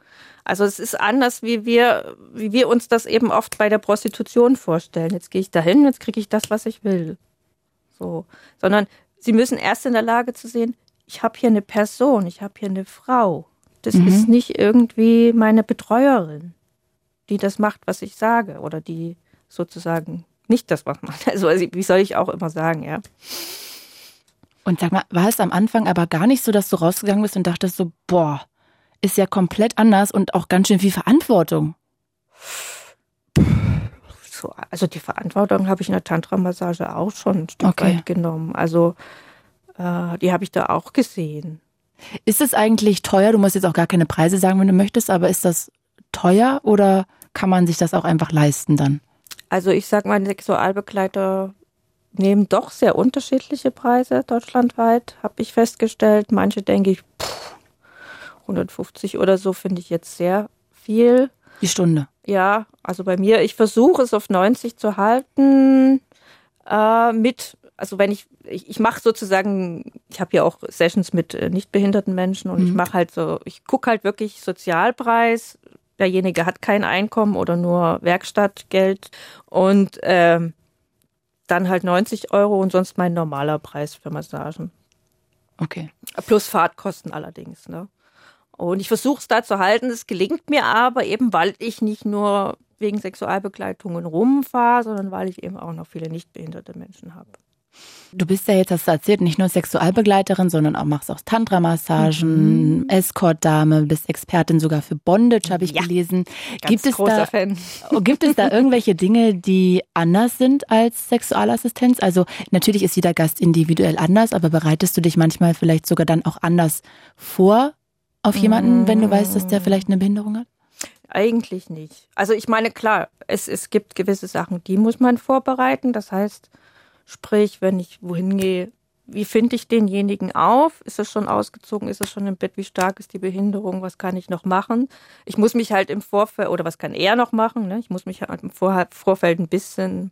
Also es ist anders, wie wir, wie wir uns das eben oft bei der Prostitution vorstellen. Jetzt gehe ich dahin, jetzt kriege ich das, was ich will. So. Sondern sie müssen erst in der Lage zu sehen, ich habe hier eine Person, ich habe hier eine Frau. Das mhm. ist nicht irgendwie meine Betreuerin die das macht, was ich sage oder die sozusagen nicht das macht. [laughs] Also wie soll ich auch immer sagen, ja. Und sag mal, war es am Anfang aber gar nicht so, dass du rausgegangen bist und dachtest so, boah, ist ja komplett anders und auch ganz schön viel Verantwortung. So, also die Verantwortung habe ich in der Tantra-Massage auch schon ein Stück okay. weit genommen. Also äh, die habe ich da auch gesehen. Ist es eigentlich teuer? Du musst jetzt auch gar keine Preise sagen, wenn du möchtest, aber ist das teuer oder kann man sich das auch einfach leisten dann? Also ich sag mal, Sexualbegleiter nehmen doch sehr unterschiedliche Preise deutschlandweit, habe ich festgestellt. Manche denke ich, pff, 150 oder so finde ich jetzt sehr viel. Die Stunde. Ja, also bei mir, ich versuche es auf 90 zu halten. Äh, mit, also wenn ich, ich, ich mache sozusagen, ich habe ja auch Sessions mit äh, nicht behinderten Menschen und mhm. ich mache halt so, ich gucke halt wirklich Sozialpreis, derjenige hat kein Einkommen oder nur Werkstattgeld und ähm, dann halt 90 Euro und sonst mein normaler Preis für Massagen. Okay. Plus Fahrtkosten allerdings. Ne? Und ich versuche es da zu halten. Es gelingt mir aber eben, weil ich nicht nur wegen Sexualbegleitungen rumfahre, sondern weil ich eben auch noch viele nichtbehinderte Menschen habe. Du bist ja jetzt, hast du erzählt, nicht nur Sexualbegleiterin, sondern auch machst auch Tantra-Massagen, mhm. Escort-Dame, bist Expertin sogar für Bondage, habe ich ja, gelesen. Ganz gibt es großer da, Fan. Gibt es da [laughs] irgendwelche Dinge, die anders sind als Sexualassistenz? Also natürlich ist jeder Gast individuell anders, aber bereitest du dich manchmal vielleicht sogar dann auch anders vor auf jemanden, mhm. wenn du weißt, dass der vielleicht eine Behinderung hat? Eigentlich nicht. Also ich meine, klar, es, es gibt gewisse Sachen, die muss man vorbereiten. Das heißt, Sprich, wenn ich wohin gehe, wie finde ich denjenigen auf? Ist er schon ausgezogen? Ist er schon im Bett? Wie stark ist die Behinderung? Was kann ich noch machen? Ich muss mich halt im Vorfeld, oder was kann er noch machen? Ne? Ich muss mich halt im Vorfeld ein bisschen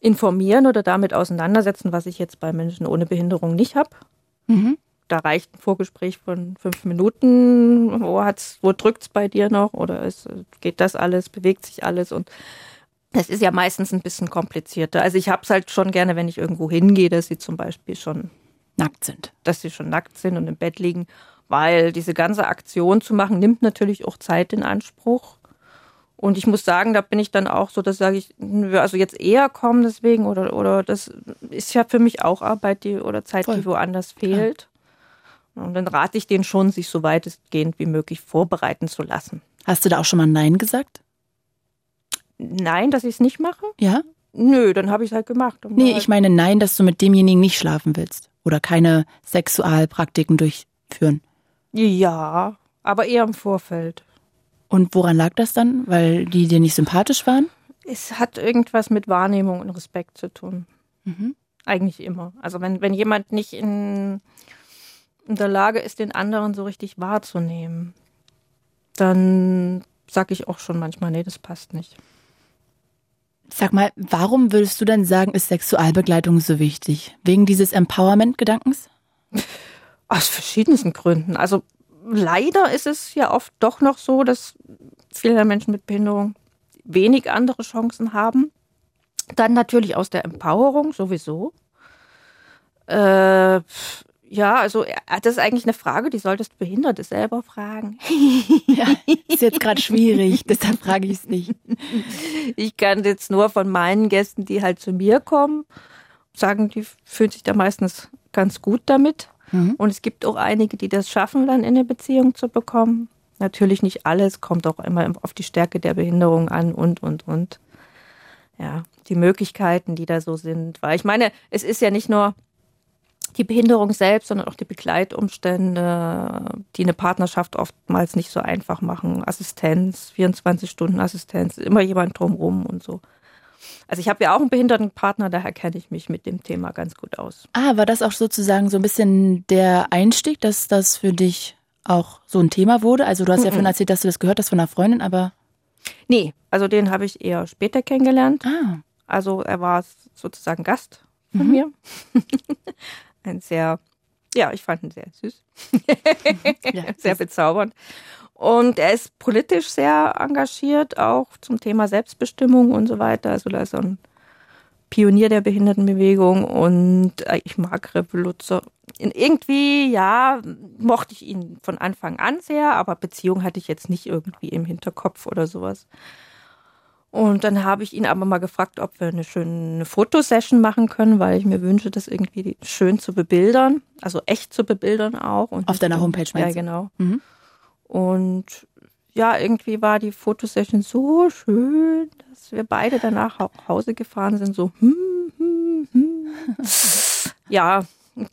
informieren oder damit auseinandersetzen, was ich jetzt bei Menschen ohne Behinderung nicht habe. Mhm. Da reicht ein Vorgespräch von fünf Minuten. Wo, wo drückt es bei dir noch? Oder ist, geht das alles? Bewegt sich alles? Und es ist ja meistens ein bisschen komplizierter. Also ich habe es halt schon gerne, wenn ich irgendwo hingehe, dass sie zum Beispiel schon nackt sind. Dass sie schon nackt sind und im Bett liegen, weil diese ganze Aktion zu machen, nimmt natürlich auch Zeit in Anspruch. Und ich muss sagen, da bin ich dann auch so, dass sage ich, also jetzt eher kommen deswegen oder oder das ist ja für mich auch Arbeit, die oder Zeit, Voll. die woanders fehlt. Ja. Und dann rate ich denen schon, sich so weitestgehend wie möglich vorbereiten zu lassen. Hast du da auch schon mal Nein gesagt? Nein, dass ich es nicht mache? Ja. Nö, dann habe ich es halt gemacht. Nee, ich meine nein, dass du mit demjenigen nicht schlafen willst oder keine Sexualpraktiken durchführen. Ja, aber eher im Vorfeld. Und woran lag das dann? Weil die dir nicht sympathisch waren? Es hat irgendwas mit Wahrnehmung und Respekt zu tun. Mhm. Eigentlich immer. Also wenn, wenn jemand nicht in, in der Lage ist, den anderen so richtig wahrzunehmen, dann sage ich auch schon manchmal, nee, das passt nicht. Sag mal, warum würdest du denn sagen, ist Sexualbegleitung so wichtig? Wegen dieses Empowerment-Gedankens? [laughs] Aus verschiedensten Gründen. Also leider ist es ja oft doch noch so, dass viele Menschen mit Behinderung wenig andere Chancen haben. Dann natürlich aus der Empowerung sowieso. Äh, Ja, also äh, das ist eigentlich eine Frage, die solltest Behinderte selber fragen. ja, ist jetzt gerade schwierig, deshalb frage ich es nicht. Ich kann jetzt nur von meinen Gästen, die halt zu mir kommen, sagen, die fühlen sich da meistens ganz gut damit. Mhm. Und es gibt auch einige, die das schaffen, dann in eine Beziehung zu bekommen. Natürlich nicht alles, kommt auch immer auf die Stärke der Behinderung an und, und, und. Ja, die Möglichkeiten, die da so sind. Weil ich meine, es ist ja nicht nur die Behinderung selbst, sondern auch die Begleitumstände, die eine Partnerschaft oftmals nicht so einfach machen. Assistenz, 24 Stunden Assistenz, immer jemand drumrum und so. Also ich habe ja auch einen Behindertenpartner, daher kenne ich mich mit dem Thema ganz gut aus. Ah, war das auch sozusagen so ein bisschen der Einstieg, dass das für dich auch so ein Thema wurde? Also du hast ja vorhin erzählt, dass du das gehört hast von einer Freundin, aber. Nee, also den habe ich eher später kennengelernt. Ah. Also er war sozusagen Gast von mhm. mir. [laughs] ein sehr, ja, ich fand ihn sehr süß. [laughs] ja, sehr bezaubernd. Und er ist politisch sehr engagiert, auch zum Thema Selbstbestimmung und so weiter. Also da ist er ein Pionier der Behindertenbewegung und äh, ich mag Revolution. Irgendwie, ja, mochte ich ihn von Anfang an sehr, aber Beziehung hatte ich jetzt nicht irgendwie im Hinterkopf oder sowas. Und dann habe ich ihn aber mal gefragt, ob wir eine schöne Fotosession machen können, weil ich mir wünsche, das irgendwie schön zu bebildern, also echt zu bebildern auch. Und Auf deiner Homepage meinst Ja, genau. Mhm. Und ja, irgendwie war die Fotosession so schön, dass wir beide danach nach Hause gefahren sind, so hm, hm, hm. [laughs] ja,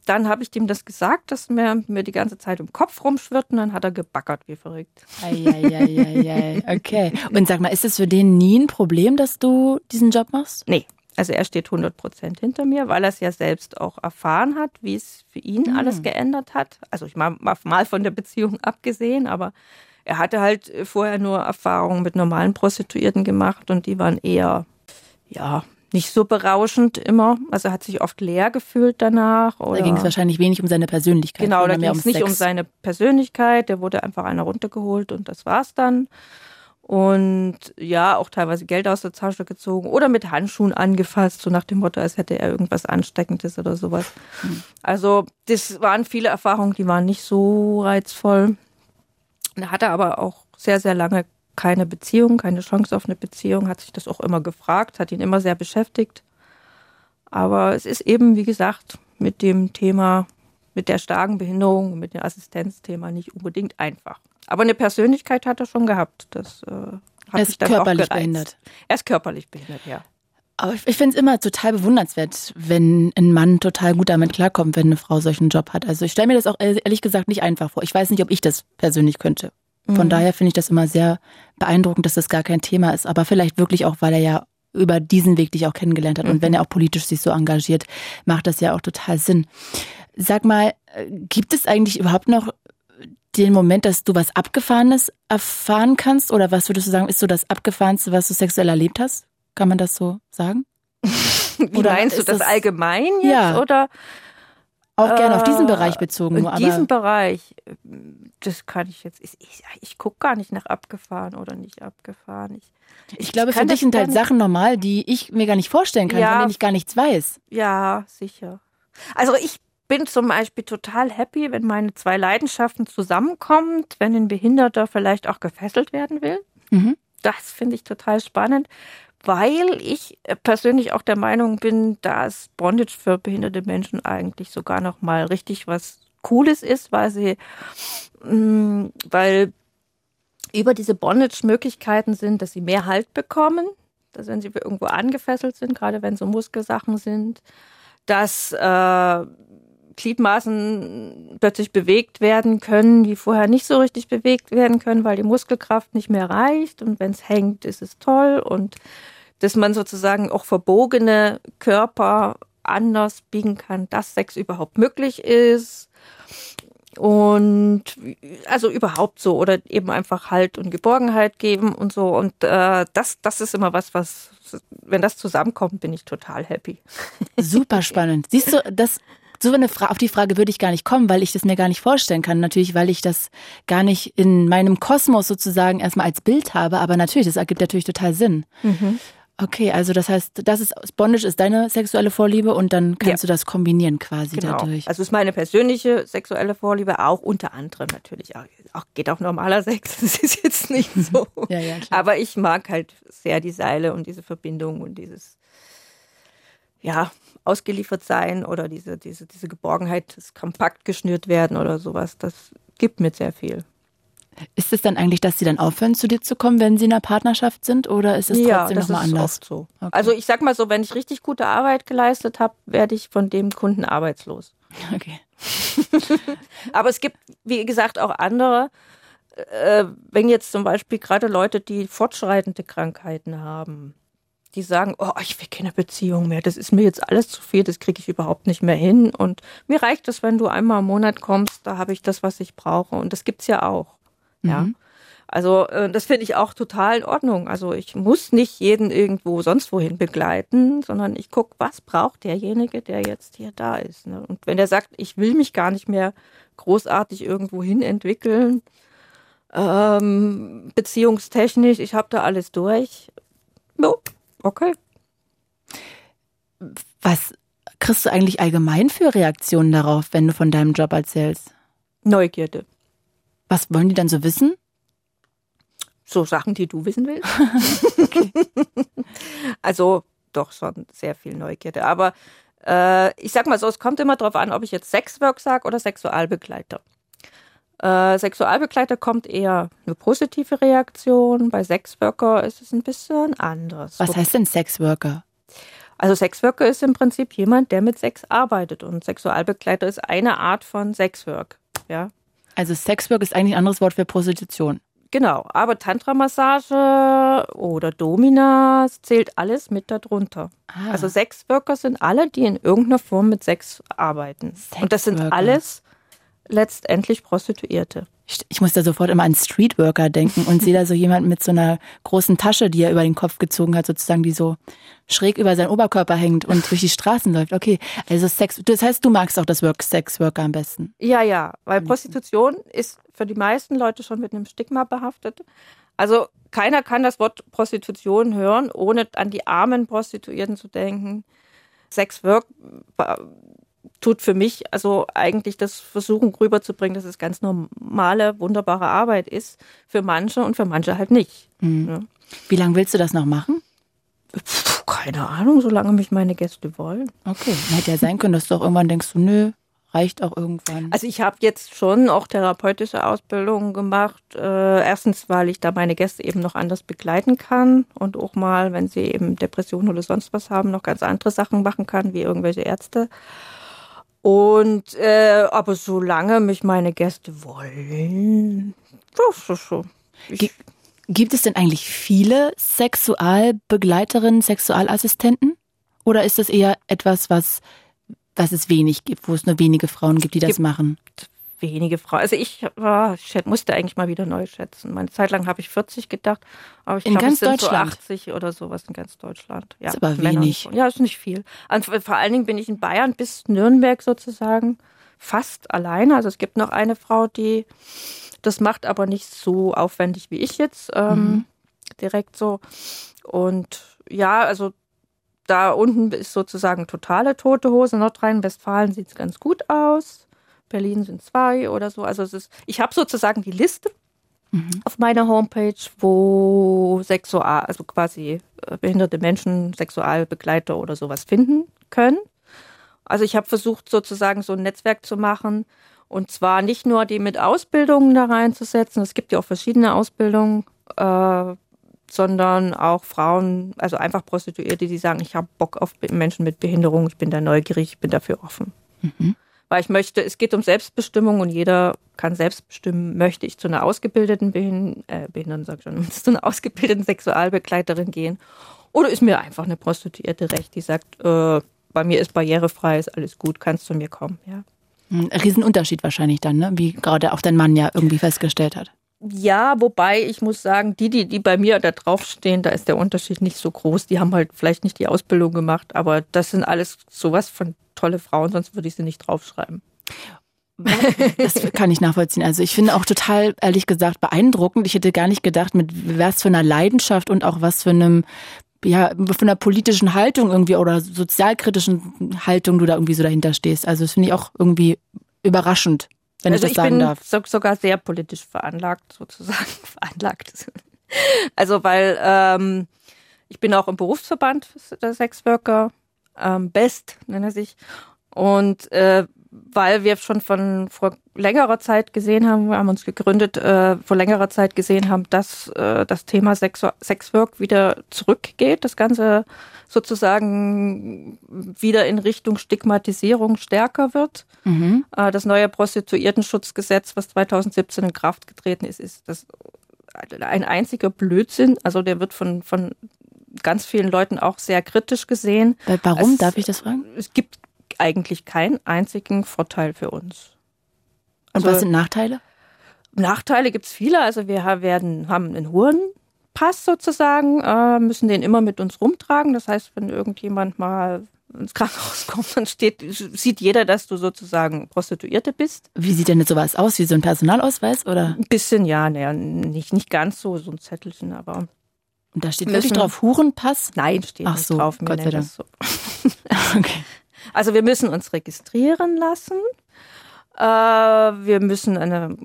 dann habe ich ihm das gesagt, dass mir, mir die ganze Zeit im Kopf rumschwirrt und dann hat er gebackert wie verrückt. Eieieiei. Okay. Und sag mal, ist es für den nie ein Problem, dass du diesen Job machst? Nee. Also er steht 100 Prozent hinter mir, weil er es ja selbst auch erfahren hat, wie es für ihn mhm. alles geändert hat. Also ich mal, mal von der Beziehung abgesehen, aber er hatte halt vorher nur Erfahrungen mit normalen Prostituierten gemacht und die waren eher, ja, nicht so berauschend immer. Also er hat sich oft leer gefühlt danach. Oder da ging es wahrscheinlich wenig um seine Persönlichkeit. Genau, da ging es nicht Sex. um seine Persönlichkeit. Der wurde einfach einer runtergeholt und das war's dann und ja, auch teilweise Geld aus der Tasche gezogen oder mit Handschuhen angefasst, so nach dem Motto, als hätte er irgendwas Ansteckendes oder sowas. Mhm. Also das waren viele Erfahrungen, die waren nicht so reizvoll. Er hatte aber auch sehr, sehr lange keine Beziehung, keine Chance auf eine Beziehung, hat sich das auch immer gefragt, hat ihn immer sehr beschäftigt. Aber es ist eben, wie gesagt, mit dem Thema, mit der starken Behinderung, mit dem Assistenzthema nicht unbedingt einfach. Aber eine Persönlichkeit hat er schon gehabt. Das äh, hat er ist körperlich behindert. Er ist körperlich behindert, ja. Aber ich, ich finde es immer total bewundernswert, wenn ein Mann total gut damit klarkommt, wenn eine Frau solchen Job hat. Also ich stelle mir das auch ehrlich gesagt nicht einfach vor. Ich weiß nicht, ob ich das persönlich könnte. Von mhm. daher finde ich das immer sehr beeindruckend, dass das gar kein Thema ist. Aber vielleicht wirklich auch, weil er ja über diesen Weg dich auch kennengelernt hat. Mhm. Und wenn er auch politisch sich so engagiert, macht das ja auch total Sinn. Sag mal, gibt es eigentlich überhaupt noch den Moment, dass du was Abgefahrenes erfahren kannst? Oder was würdest du sagen, ist so das Abgefahrenste, was du sexuell erlebt hast? Kann man das so sagen? [laughs] Wie oder meinst du das, das allgemein jetzt? Ja. Oder? Auch äh, gerne auf diesen Bereich bezogen. In diesem Bereich, das kann ich jetzt, ich, ich, ich gucke gar nicht nach abgefahren oder nicht abgefahren. Ich, ich, ich glaube, für dich sind halt Sachen normal, die ich mir gar nicht vorstellen kann, ja, von denen ich gar nichts weiß. Ja, sicher. Also ich bin zum Beispiel total happy, wenn meine zwei Leidenschaften zusammenkommen, wenn ein Behinderter vielleicht auch gefesselt werden will. Mhm. Das finde ich total spannend, weil ich persönlich auch der Meinung bin, dass Bondage für behinderte Menschen eigentlich sogar noch mal richtig was Cooles ist, weil sie, mm, weil über diese Bondage-Möglichkeiten sind, dass sie mehr Halt bekommen, dass wenn sie irgendwo angefesselt sind, gerade wenn so Muskelsachen sind, dass äh, Gliedmaßen plötzlich bewegt werden können, die vorher nicht so richtig bewegt werden können, weil die Muskelkraft nicht mehr reicht. Und wenn es hängt, ist es toll. Und dass man sozusagen auch verbogene Körper anders biegen kann, dass Sex überhaupt möglich ist. Und also überhaupt so oder eben einfach Halt und Geborgenheit geben und so. Und äh, das, das ist immer was, was, wenn das zusammenkommt, bin ich total happy. [laughs] Super spannend. Siehst du, das so eine Fra auf die Frage würde ich gar nicht kommen, weil ich das mir gar nicht vorstellen kann. Natürlich, weil ich das gar nicht in meinem Kosmos sozusagen erstmal als Bild habe, aber natürlich, das ergibt natürlich total Sinn. Mhm. Okay, also das heißt, das ist Bondage ist deine sexuelle Vorliebe und dann kannst ja. du das kombinieren quasi genau. dadurch. Also ist meine persönliche sexuelle Vorliebe auch unter anderem natürlich auch, auch geht auch normaler Sex. [laughs] Das ist jetzt nicht [laughs] so. ja, ja, Aber ich mag halt sehr die Seile und diese Verbindung und dieses ja ausgeliefert sein oder diese diese diese Geborgenheit, das kompakt geschnürt werden oder sowas. Das gibt mir sehr viel. Ist es dann eigentlich, dass sie dann aufhören, zu dir zu kommen, wenn sie in einer Partnerschaft sind? Oder ist es trotzdem nochmal anders? Oft so. Okay. Also ich sag mal so, wenn ich richtig gute Arbeit geleistet habe, werde ich von dem Kunden arbeitslos. Okay. [laughs] Aber es gibt, wie gesagt, auch andere. Äh, wenn jetzt zum Beispiel gerade Leute, die fortschreitende Krankheiten haben, die sagen, oh, ich will keine Beziehung mehr, das ist mir jetzt alles zu viel, das kriege ich überhaupt nicht mehr hin. Und mir reicht es, wenn du einmal im Monat kommst, da habe ich das, was ich brauche. Und das gibt's ja auch. Ja. Mhm. Also äh, das finde ich auch total in Ordnung. Also ich muss nicht jeden irgendwo sonst wohin begleiten, sondern ich gucke, was braucht derjenige, der jetzt hier da ist. Ne? Und wenn der sagt, ich will mich gar nicht mehr großartig irgendwo hin entwickeln, ähm, beziehungstechnisch, ich habe da alles durch. No, okay. Was kriegst du eigentlich allgemein für Reaktionen darauf, wenn du von deinem Job erzählst? Neugierde. Was wollen die dann so wissen? So Sachen, die du wissen willst. [laughs] [laughs] also doch schon sehr viel Neugierde. Aber äh, ich sag mal so, es kommt immer darauf an, ob ich jetzt Sexwork sage oder Sexualbegleiter. Äh, Sexualbegleiter kommt eher eine positive Reaktion. Bei Sexworker ist es ein bisschen anders. Was heißt denn Sexworker? Also Sexworker ist im Prinzip jemand, der mit Sex arbeitet und Sexualbegleiter ist eine Art von Sexwork. Ja, also Sexwork ist eigentlich ein anderes Wort für Prostitution. Genau, aber Tantra-Massage oder Dominas zählt alles mit darunter. Ah. Also Sexworker sind alle, die in irgendeiner Form mit Sex arbeiten. Und das sind alles letztendlich Prostituierte. Ich muss da sofort immer an Streetworker denken und sehe da so jemanden mit so einer großen Tasche, die er über den Kopf gezogen hat, sozusagen, die so schräg über seinen Oberkörper hängt und durch die Straßen läuft. Okay, also Sex, das heißt, du magst auch das Work Sexworker am besten. Ja, ja, weil Prostitution ist für die meisten Leute schon mit einem Stigma behaftet. Also keiner kann das Wort Prostitution hören, ohne an die armen Prostituierten zu denken. Sexwork tut für mich also eigentlich das Versuchen rüberzubringen, dass es ganz normale, wunderbare Arbeit ist für manche und für manche halt nicht. Mhm. Ja. Wie lange willst du das noch machen? Puh, keine Ahnung, solange mich meine Gäste wollen. Okay, hätte ja sein können, dass du auch irgendwann denkst, du, nö, reicht auch irgendwann. Also ich habe jetzt schon auch therapeutische Ausbildungen gemacht. Äh, erstens, weil ich da meine Gäste eben noch anders begleiten kann und auch mal, wenn sie eben Depressionen oder sonst was haben, noch ganz andere Sachen machen kann, wie irgendwelche Ärzte. Und äh, aber solange mich meine Gäste wollen, das ist so. Ich, Gibt es denn eigentlich viele Sexualbegleiterinnen, Sexualassistenten? Oder ist das eher etwas, was, was es wenig gibt, wo es nur wenige Frauen gibt, die das machen? Wenige Frauen. Also ich, ich musste eigentlich mal wieder neu schätzen. Meine Zeit lang habe ich 40 gedacht, aber ich glaube, es sind so 80 oder sowas in ganz Deutschland. Ja, ist aber wenig. Ja, ist nicht viel. Und vor allen Dingen bin ich in Bayern bis Nürnberg sozusagen fast alleine. Also es gibt noch eine Frau, die das macht, aber nicht so aufwendig wie ich jetzt. Ähm, mhm. Direkt so. Und ja, also da unten ist sozusagen totale tote Hose. Nordrhein-Westfalen sieht es ganz gut aus. Berlin sind zwei oder so. Also es ist, ich habe sozusagen die Liste mhm. auf meiner Homepage, wo Sexual, also quasi äh, behinderte Menschen Sexualbegleiter oder sowas finden können. Also ich habe versucht sozusagen so ein Netzwerk zu machen und zwar nicht nur die mit Ausbildungen da reinzusetzen. Es gibt ja auch verschiedene Ausbildungen. Äh, sondern auch Frauen, also einfach Prostituierte, die sagen, ich habe Bock auf Menschen mit Behinderung, ich bin da neugierig, ich bin dafür offen. Mhm weil ich möchte, es geht um Selbstbestimmung und jeder kann selbst bestimmen, möchte ich zu einer ausgebildeten Behind äh, Behinderten, sag ich schon, [laughs] zu einer ausgebildeten Sexualbegleiterin gehen oder ist mir einfach eine Prostituierte recht, die sagt, äh, bei mir ist barrierefrei, ist alles gut, kannst zu mir kommen, ja. Ein Riesenunterschied wahrscheinlich dann, ne? wie gerade auch dein Mann ja irgendwie festgestellt hat. Ja, wobei ich muss sagen, die, die, die bei mir da draufstehen, da ist der Unterschied nicht so groß. Die haben halt vielleicht nicht die Ausbildung gemacht, aber das sind alles sowas von tolle Frauen, sonst würde ich sie nicht draufschreiben. Das kann ich nachvollziehen. Also ich finde auch total, ehrlich gesagt, beeindruckend. Ich hätte gar nicht gedacht, mit was für einer Leidenschaft und auch was für einem ja, von der politischen Haltung irgendwie oder sozialkritischen Haltung du da irgendwie so dahinter stehst. Also das finde ich auch irgendwie überraschend, wenn also ich das sagen ich bin darf. So, sogar sehr politisch veranlagt, sozusagen [laughs] veranlagt. Also weil ähm, ich bin auch im Berufsverband der Sexworker, ähm, Best nennt er sich. Und äh, weil wir schon von vor längerer Zeit gesehen haben, wir haben uns gegründet, äh, vor längerer Zeit gesehen haben, dass äh, das Thema Sex Sexwork wieder zurückgeht, das Ganze sozusagen wieder in Richtung Stigmatisierung stärker wird. Mhm. Äh, das neue Prostituiertenschutzgesetz, was 2017 in Kraft getreten ist, ist das ein einziger Blödsinn. Also der wird von, von ganz vielen Leuten auch sehr kritisch gesehen. Warum, es, darf ich das fragen? Es gibt eigentlich keinen einzigen Vorteil für uns. Also, Und was sind Nachteile? Nachteile gibt es viele. Also wir werden, haben einen hohen Pass sozusagen, äh, müssen den immer mit uns rumtragen. Das heißt, wenn irgendjemand mal ins Krankenhaus [laughs] kommt, dann steht, sieht jeder, dass du sozusagen Prostituierte bist. Wie sieht denn jetzt sowas aus? Wie so ein Personalausweis oder? Ein bisschen, ja, naja, nicht, nicht ganz so, so ein Zettelchen, aber. Und da steht wirklich drauf Hurenpass? Nein, steht Ach nicht so, drauf. Gott sei Dank. So. [laughs] okay. Also wir müssen uns registrieren lassen. Äh, wir müssen eine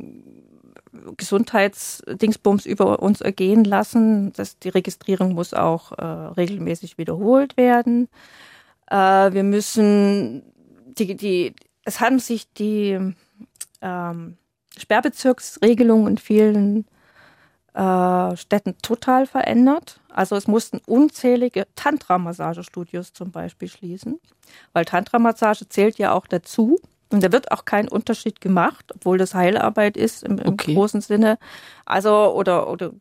Gesundheitsdingsbums über uns ergehen lassen. Das, die Registrierung muss auch äh, regelmäßig wiederholt werden. Äh, wir müssen die, die, es haben sich die ähm, Sperrbezirksregelungen in vielen äh, Städten total verändert. Also es mussten unzählige Tantra-Massagestudios zum Beispiel schließen, weil Tantra-Massage zählt ja auch dazu. Und da wird auch kein Unterschied gemacht, obwohl das Heilarbeit ist im, im okay. großen Sinne. Also, oder, oder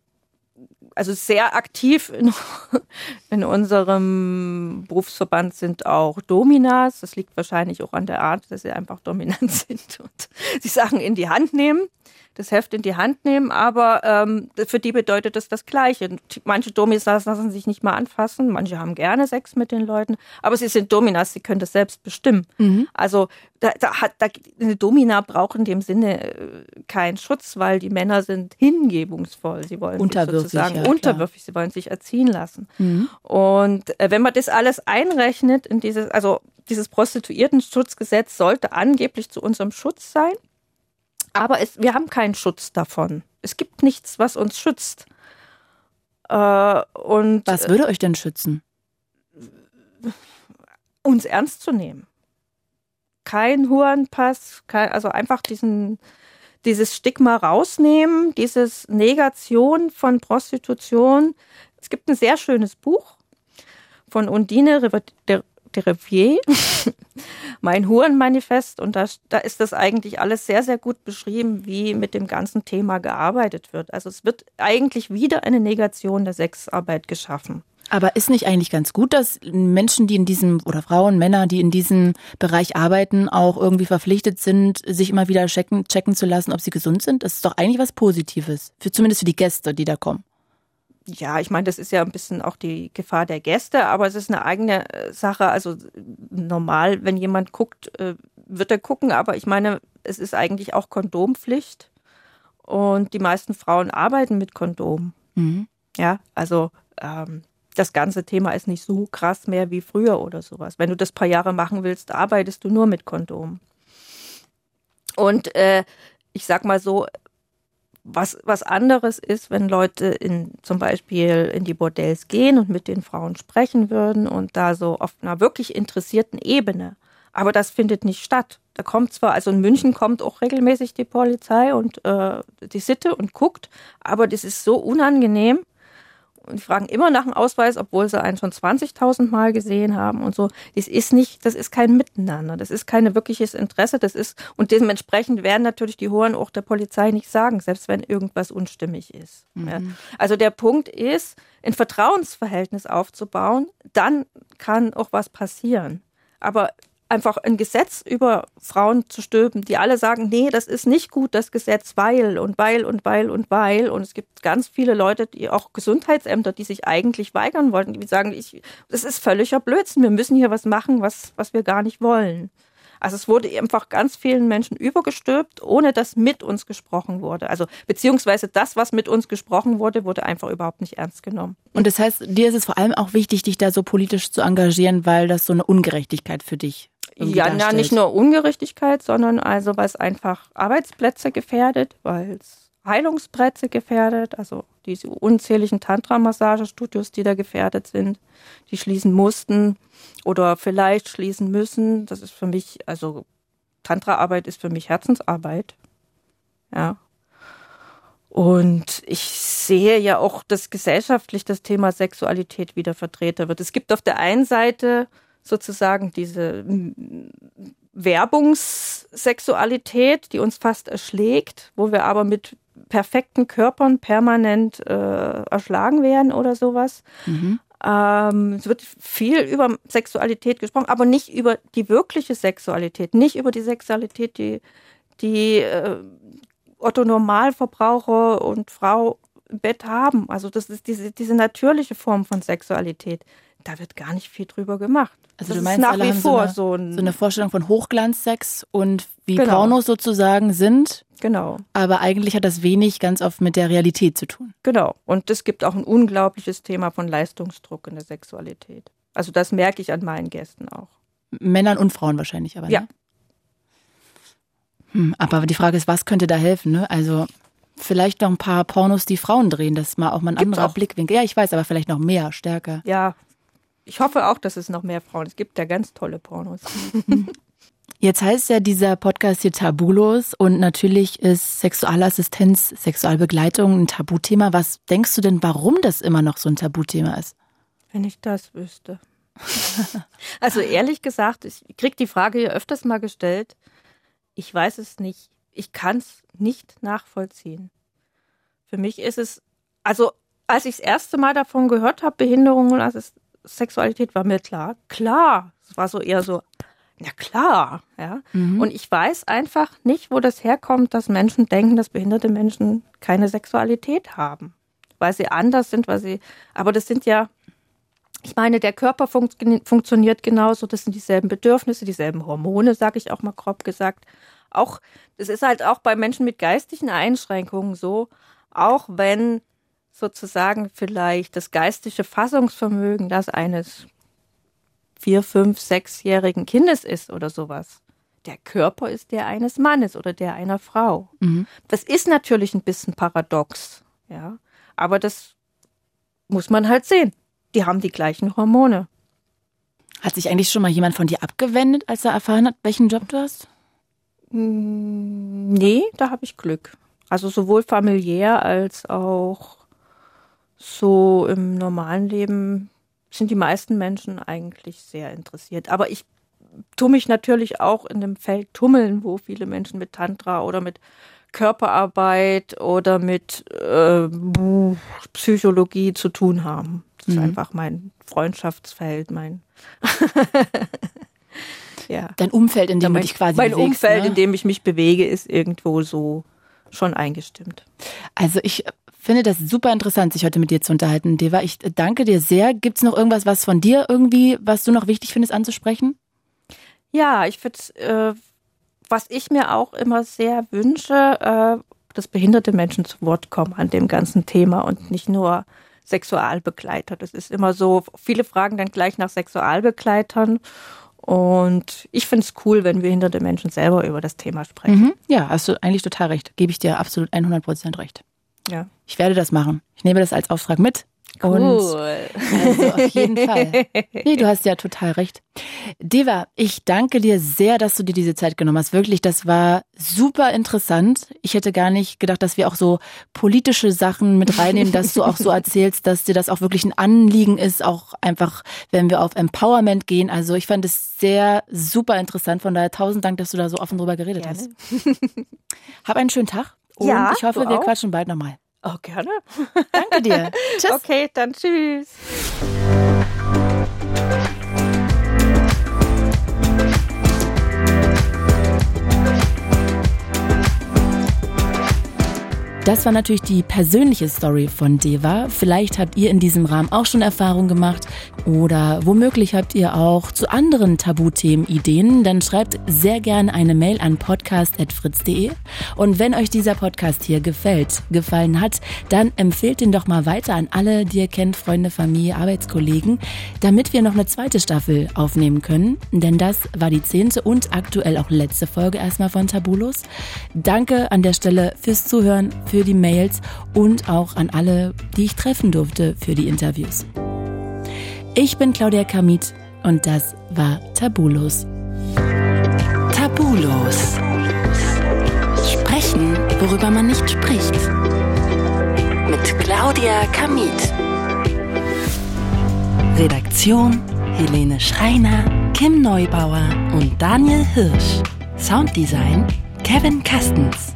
also sehr aktiv in, [laughs] in unserem Berufsverband sind auch Dominas. Das liegt wahrscheinlich auch an der Art, dass sie einfach dominant [laughs] sind und die Sachen in die Hand nehmen das Heft in die Hand nehmen, aber ähm, für die bedeutet das das Gleiche. Manche Dominas lassen sich nicht mal anfassen, manche haben gerne Sex mit den Leuten, aber sie sind Dominas, sie können das selbst bestimmen. Mhm. Also da, da hat da, eine Domina braucht in dem Sinne äh, keinen Schutz, weil die Männer sind hingebungsvoll, sie wollen unterwürfig, sozusagen ja, unterwürfig, sie wollen sich erziehen lassen. Mhm. Und äh, wenn man das alles einrechnet in dieses, also dieses Prostituiertenschutzgesetz sollte angeblich zu unserem Schutz sein. Aber es, wir haben keinen Schutz davon. Es gibt nichts, was uns schützt. Äh, und was würde euch denn schützen? Uns ernst zu nehmen. Kein Hurenpass, kein, also einfach diesen, dieses Stigma rausnehmen, dieses Negation von Prostitution. Es gibt ein sehr schönes Buch von Undine de Revier, [laughs] mein Hurenmanifest. Und da, da ist das eigentlich alles sehr, sehr gut beschrieben, wie mit dem ganzen Thema gearbeitet wird. Also es wird eigentlich wieder eine Negation der Sexarbeit geschaffen. Aber ist nicht eigentlich ganz gut, dass Menschen, die in diesem, oder Frauen, Männer, die in diesem Bereich arbeiten, auch irgendwie verpflichtet sind, sich immer wieder checken, checken zu lassen, ob sie gesund sind? Das ist doch eigentlich was Positives. Für, zumindest für die Gäste, die da kommen. Ja, ich meine, das ist ja ein bisschen auch die Gefahr der Gäste, aber es ist eine eigene äh, Sache. Also normal, wenn jemand guckt, äh, wird er gucken, aber ich meine, es ist eigentlich auch Kondompflicht und die meisten Frauen arbeiten mit Kondom. Mhm. Ja, also ähm, das ganze Thema ist nicht so krass mehr wie früher oder sowas. Wenn du das paar Jahre machen willst, arbeitest du nur mit Kondom. Und äh, ich sag mal so, was, was anderes ist, wenn Leute in, zum Beispiel in die Bordells gehen und mit den Frauen sprechen würden und da so auf einer wirklich interessierten Ebene. Aber das findet nicht statt. Da kommt zwar, also in München kommt auch regelmäßig die Polizei und äh, die Sitte und guckt, aber das ist so unangenehm, und die fragen immer nach dem Ausweis, obwohl sie einen schon 20.000 Mal gesehen haben und so. Das ist nicht, das ist kein Miteinander. Das ist kein wirkliches Interesse. Das ist, und dementsprechend werden natürlich die Hohen auch der Polizei nicht sagen, selbst wenn irgendwas unstimmig ist. Mhm. Ja. Also der Punkt ist, ein Vertrauensverhältnis aufzubauen, dann kann auch was passieren. Aber einfach ein Gesetz über Frauen zu stülpen, die alle sagen, nee, das ist nicht gut, das Gesetz, weil und weil und weil und weil. Und es gibt ganz viele Leute, die auch Gesundheitsämter, die sich eigentlich weigern wollten, die sagen, ich, das ist völliger Blödsinn, wir müssen hier was machen, was, was wir gar nicht wollen. Also es wurde einfach ganz vielen Menschen übergestülpt, ohne dass mit uns gesprochen wurde. Also beziehungsweise das, was mit uns gesprochen wurde, wurde einfach überhaupt nicht ernst genommen. Und das heißt, dir ist es vor allem auch wichtig, dich da so politisch zu engagieren, weil das so eine Ungerechtigkeit für dich ja, na, nicht nur Ungerechtigkeit, sondern also, weil es einfach Arbeitsplätze gefährdet, weil es Heilungsplätze gefährdet, also diese unzähligen Tantra-Massagestudios, die da gefährdet sind, die schließen mussten oder vielleicht schließen müssen. Das ist für mich, also Tantra-Arbeit ist für mich Herzensarbeit. Ja. Und ich sehe ja auch, dass gesellschaftlich das Thema Sexualität wieder vertreten wird. Es gibt auf der einen Seite sozusagen diese Werbungssexualität, die uns fast erschlägt, wo wir aber mit perfekten Körpern permanent äh, erschlagen werden oder sowas. Mhm. Ähm, es wird viel über Sexualität gesprochen, aber nicht über die wirkliche Sexualität, nicht über die Sexualität, die, die äh, Otto Normalverbraucher und Frau im Bett haben. Also das ist diese, diese natürliche Form von Sexualität da wird gar nicht viel drüber gemacht. Also das du meinst, nach alle wie haben vor so, eine, so, so, eine Vorstellung von Hochglanzsex und wie genau. Pornos sozusagen sind. Genau. Aber eigentlich hat das wenig ganz oft mit der Realität zu tun. Genau. Und es gibt auch ein unglaubliches Thema von Leistungsdruck in der Sexualität. Also das merke ich an meinen Gästen auch. Männern und Frauen wahrscheinlich, aber. Ja. Ne? Hm, aber die Frage ist, was könnte da helfen? Ne? Also vielleicht noch ein paar Pornos, die Frauen drehen, das ist mal auch mal ein Gibt's anderer auch. Blickwinkel. Ja, ich weiß, aber vielleicht noch mehr, stärker. Ja, ich hoffe auch, dass es noch mehr Frauen. Es gibt ja ganz tolle Pornos. [laughs] Jetzt heißt ja dieser Podcast hier Tabulos und natürlich ist Sexualassistenz, Sexualbegleitung ein Tabuthema. Was denkst du denn, warum das immer noch so ein Tabuthema ist? Wenn ich das wüsste. [laughs] also ehrlich gesagt, ich kriege die Frage hier öfters mal gestellt. Ich weiß es nicht. Ich kann es nicht nachvollziehen. Für mich ist es, also als ich das erste Mal davon gehört habe, Behinderung und Sexualität war mir klar. Klar. Es war so eher so, na klar, ja. Mhm. Und ich weiß einfach nicht, wo das herkommt, dass Menschen denken, dass behinderte Menschen keine Sexualität haben. Weil sie anders sind, weil sie, aber das sind ja, ich meine, der Körper funkt, funktioniert genauso, das sind dieselben Bedürfnisse, dieselben Hormone, sage ich auch mal grob gesagt. Auch, das ist halt auch bei Menschen mit geistigen Einschränkungen so, auch wenn sozusagen vielleicht das geistige Fassungsvermögen das eines vier, fünf, sechsjährigen Kindes ist oder sowas. Der Körper ist der eines Mannes oder der einer Frau. Mhm. Das ist natürlich ein bisschen paradox, ja. Aber das muss man halt sehen. Die haben die gleichen Hormone. Hat sich eigentlich schon mal jemand von dir abgewendet, als er erfahren hat, welchen Job du hast? Hm, nee, da habe ich Glück. Also sowohl familiär als auch so im normalen Leben sind die meisten Menschen eigentlich sehr interessiert. Aber ich tue mich natürlich auch in dem Feld tummeln, wo viele Menschen mit Tantra oder mit Körperarbeit oder mit äh, Psychologie zu tun haben. Das mhm. ist einfach mein Freundschaftsfeld, mein [laughs] ja. Dein Umfeld, in dem ja, mein, du dich quasi mein bewegst. Mein Umfeld, ne? in dem ich mich bewege, ist irgendwo so schon eingestimmt. Also ich finde das super interessant, sich heute mit dir zu unterhalten, Deva. Ich danke dir sehr. Gibt es noch irgendwas, was von dir irgendwie, was du noch wichtig findest anzusprechen? Ja, ich finde, äh, was ich mir auch immer sehr wünsche, äh, dass behinderte Menschen zu Wort kommen an dem ganzen Thema und nicht nur Sexualbegleiter. Das ist immer so, viele fragen dann gleich nach Sexualbegleitern. Und ich finde es cool, wenn behinderte Menschen selber über das Thema sprechen. Mhm. Ja, hast du eigentlich total recht. Gebe ich dir absolut 100 Prozent recht. Ja. Ich werde das machen. Ich nehme das als Auftrag mit. Cool. Und also auf jeden [laughs] Fall. Nee, du hast ja total recht. Deva, ich danke dir sehr, dass du dir diese Zeit genommen hast. Wirklich, das war super interessant. Ich hätte gar nicht gedacht, dass wir auch so politische Sachen mit reinnehmen, dass du auch so erzählst, dass dir das auch wirklich ein Anliegen ist, auch einfach, wenn wir auf Empowerment gehen. Also ich fand es sehr super interessant. Von daher tausend Dank, dass du da so offen drüber geredet Gerne. hast. Hab einen schönen Tag. Und ja, ich hoffe, wir auch. quatschen bald nochmal. Oh, gerne. Danke dir. [laughs] tschüss. Okay, dann tschüss. Das war natürlich die persönliche Story von Deva. Vielleicht habt ihr in diesem Rahmen auch schon Erfahrung gemacht oder womöglich habt ihr auch zu anderen Tabuthemen Ideen. Dann schreibt sehr gerne eine Mail an podcast.fritz.de. Und wenn euch dieser Podcast hier gefällt, gefallen hat, dann empfehlt ihn doch mal weiter an alle, die ihr kennt, Freunde, Familie, Arbeitskollegen, damit wir noch eine zweite Staffel aufnehmen können. Denn das war die zehnte und aktuell auch letzte Folge erstmal von Tabulos. Danke an der Stelle fürs Zuhören, für für die Mails und auch an alle, die ich treffen durfte für die Interviews. Ich bin Claudia Kamit und das war Tabulos. Tabulos. Sprechen, worüber man nicht spricht. Mit Claudia Kamit. Redaktion Helene Schreiner, Kim Neubauer und Daniel Hirsch. Sounddesign Kevin Kastens.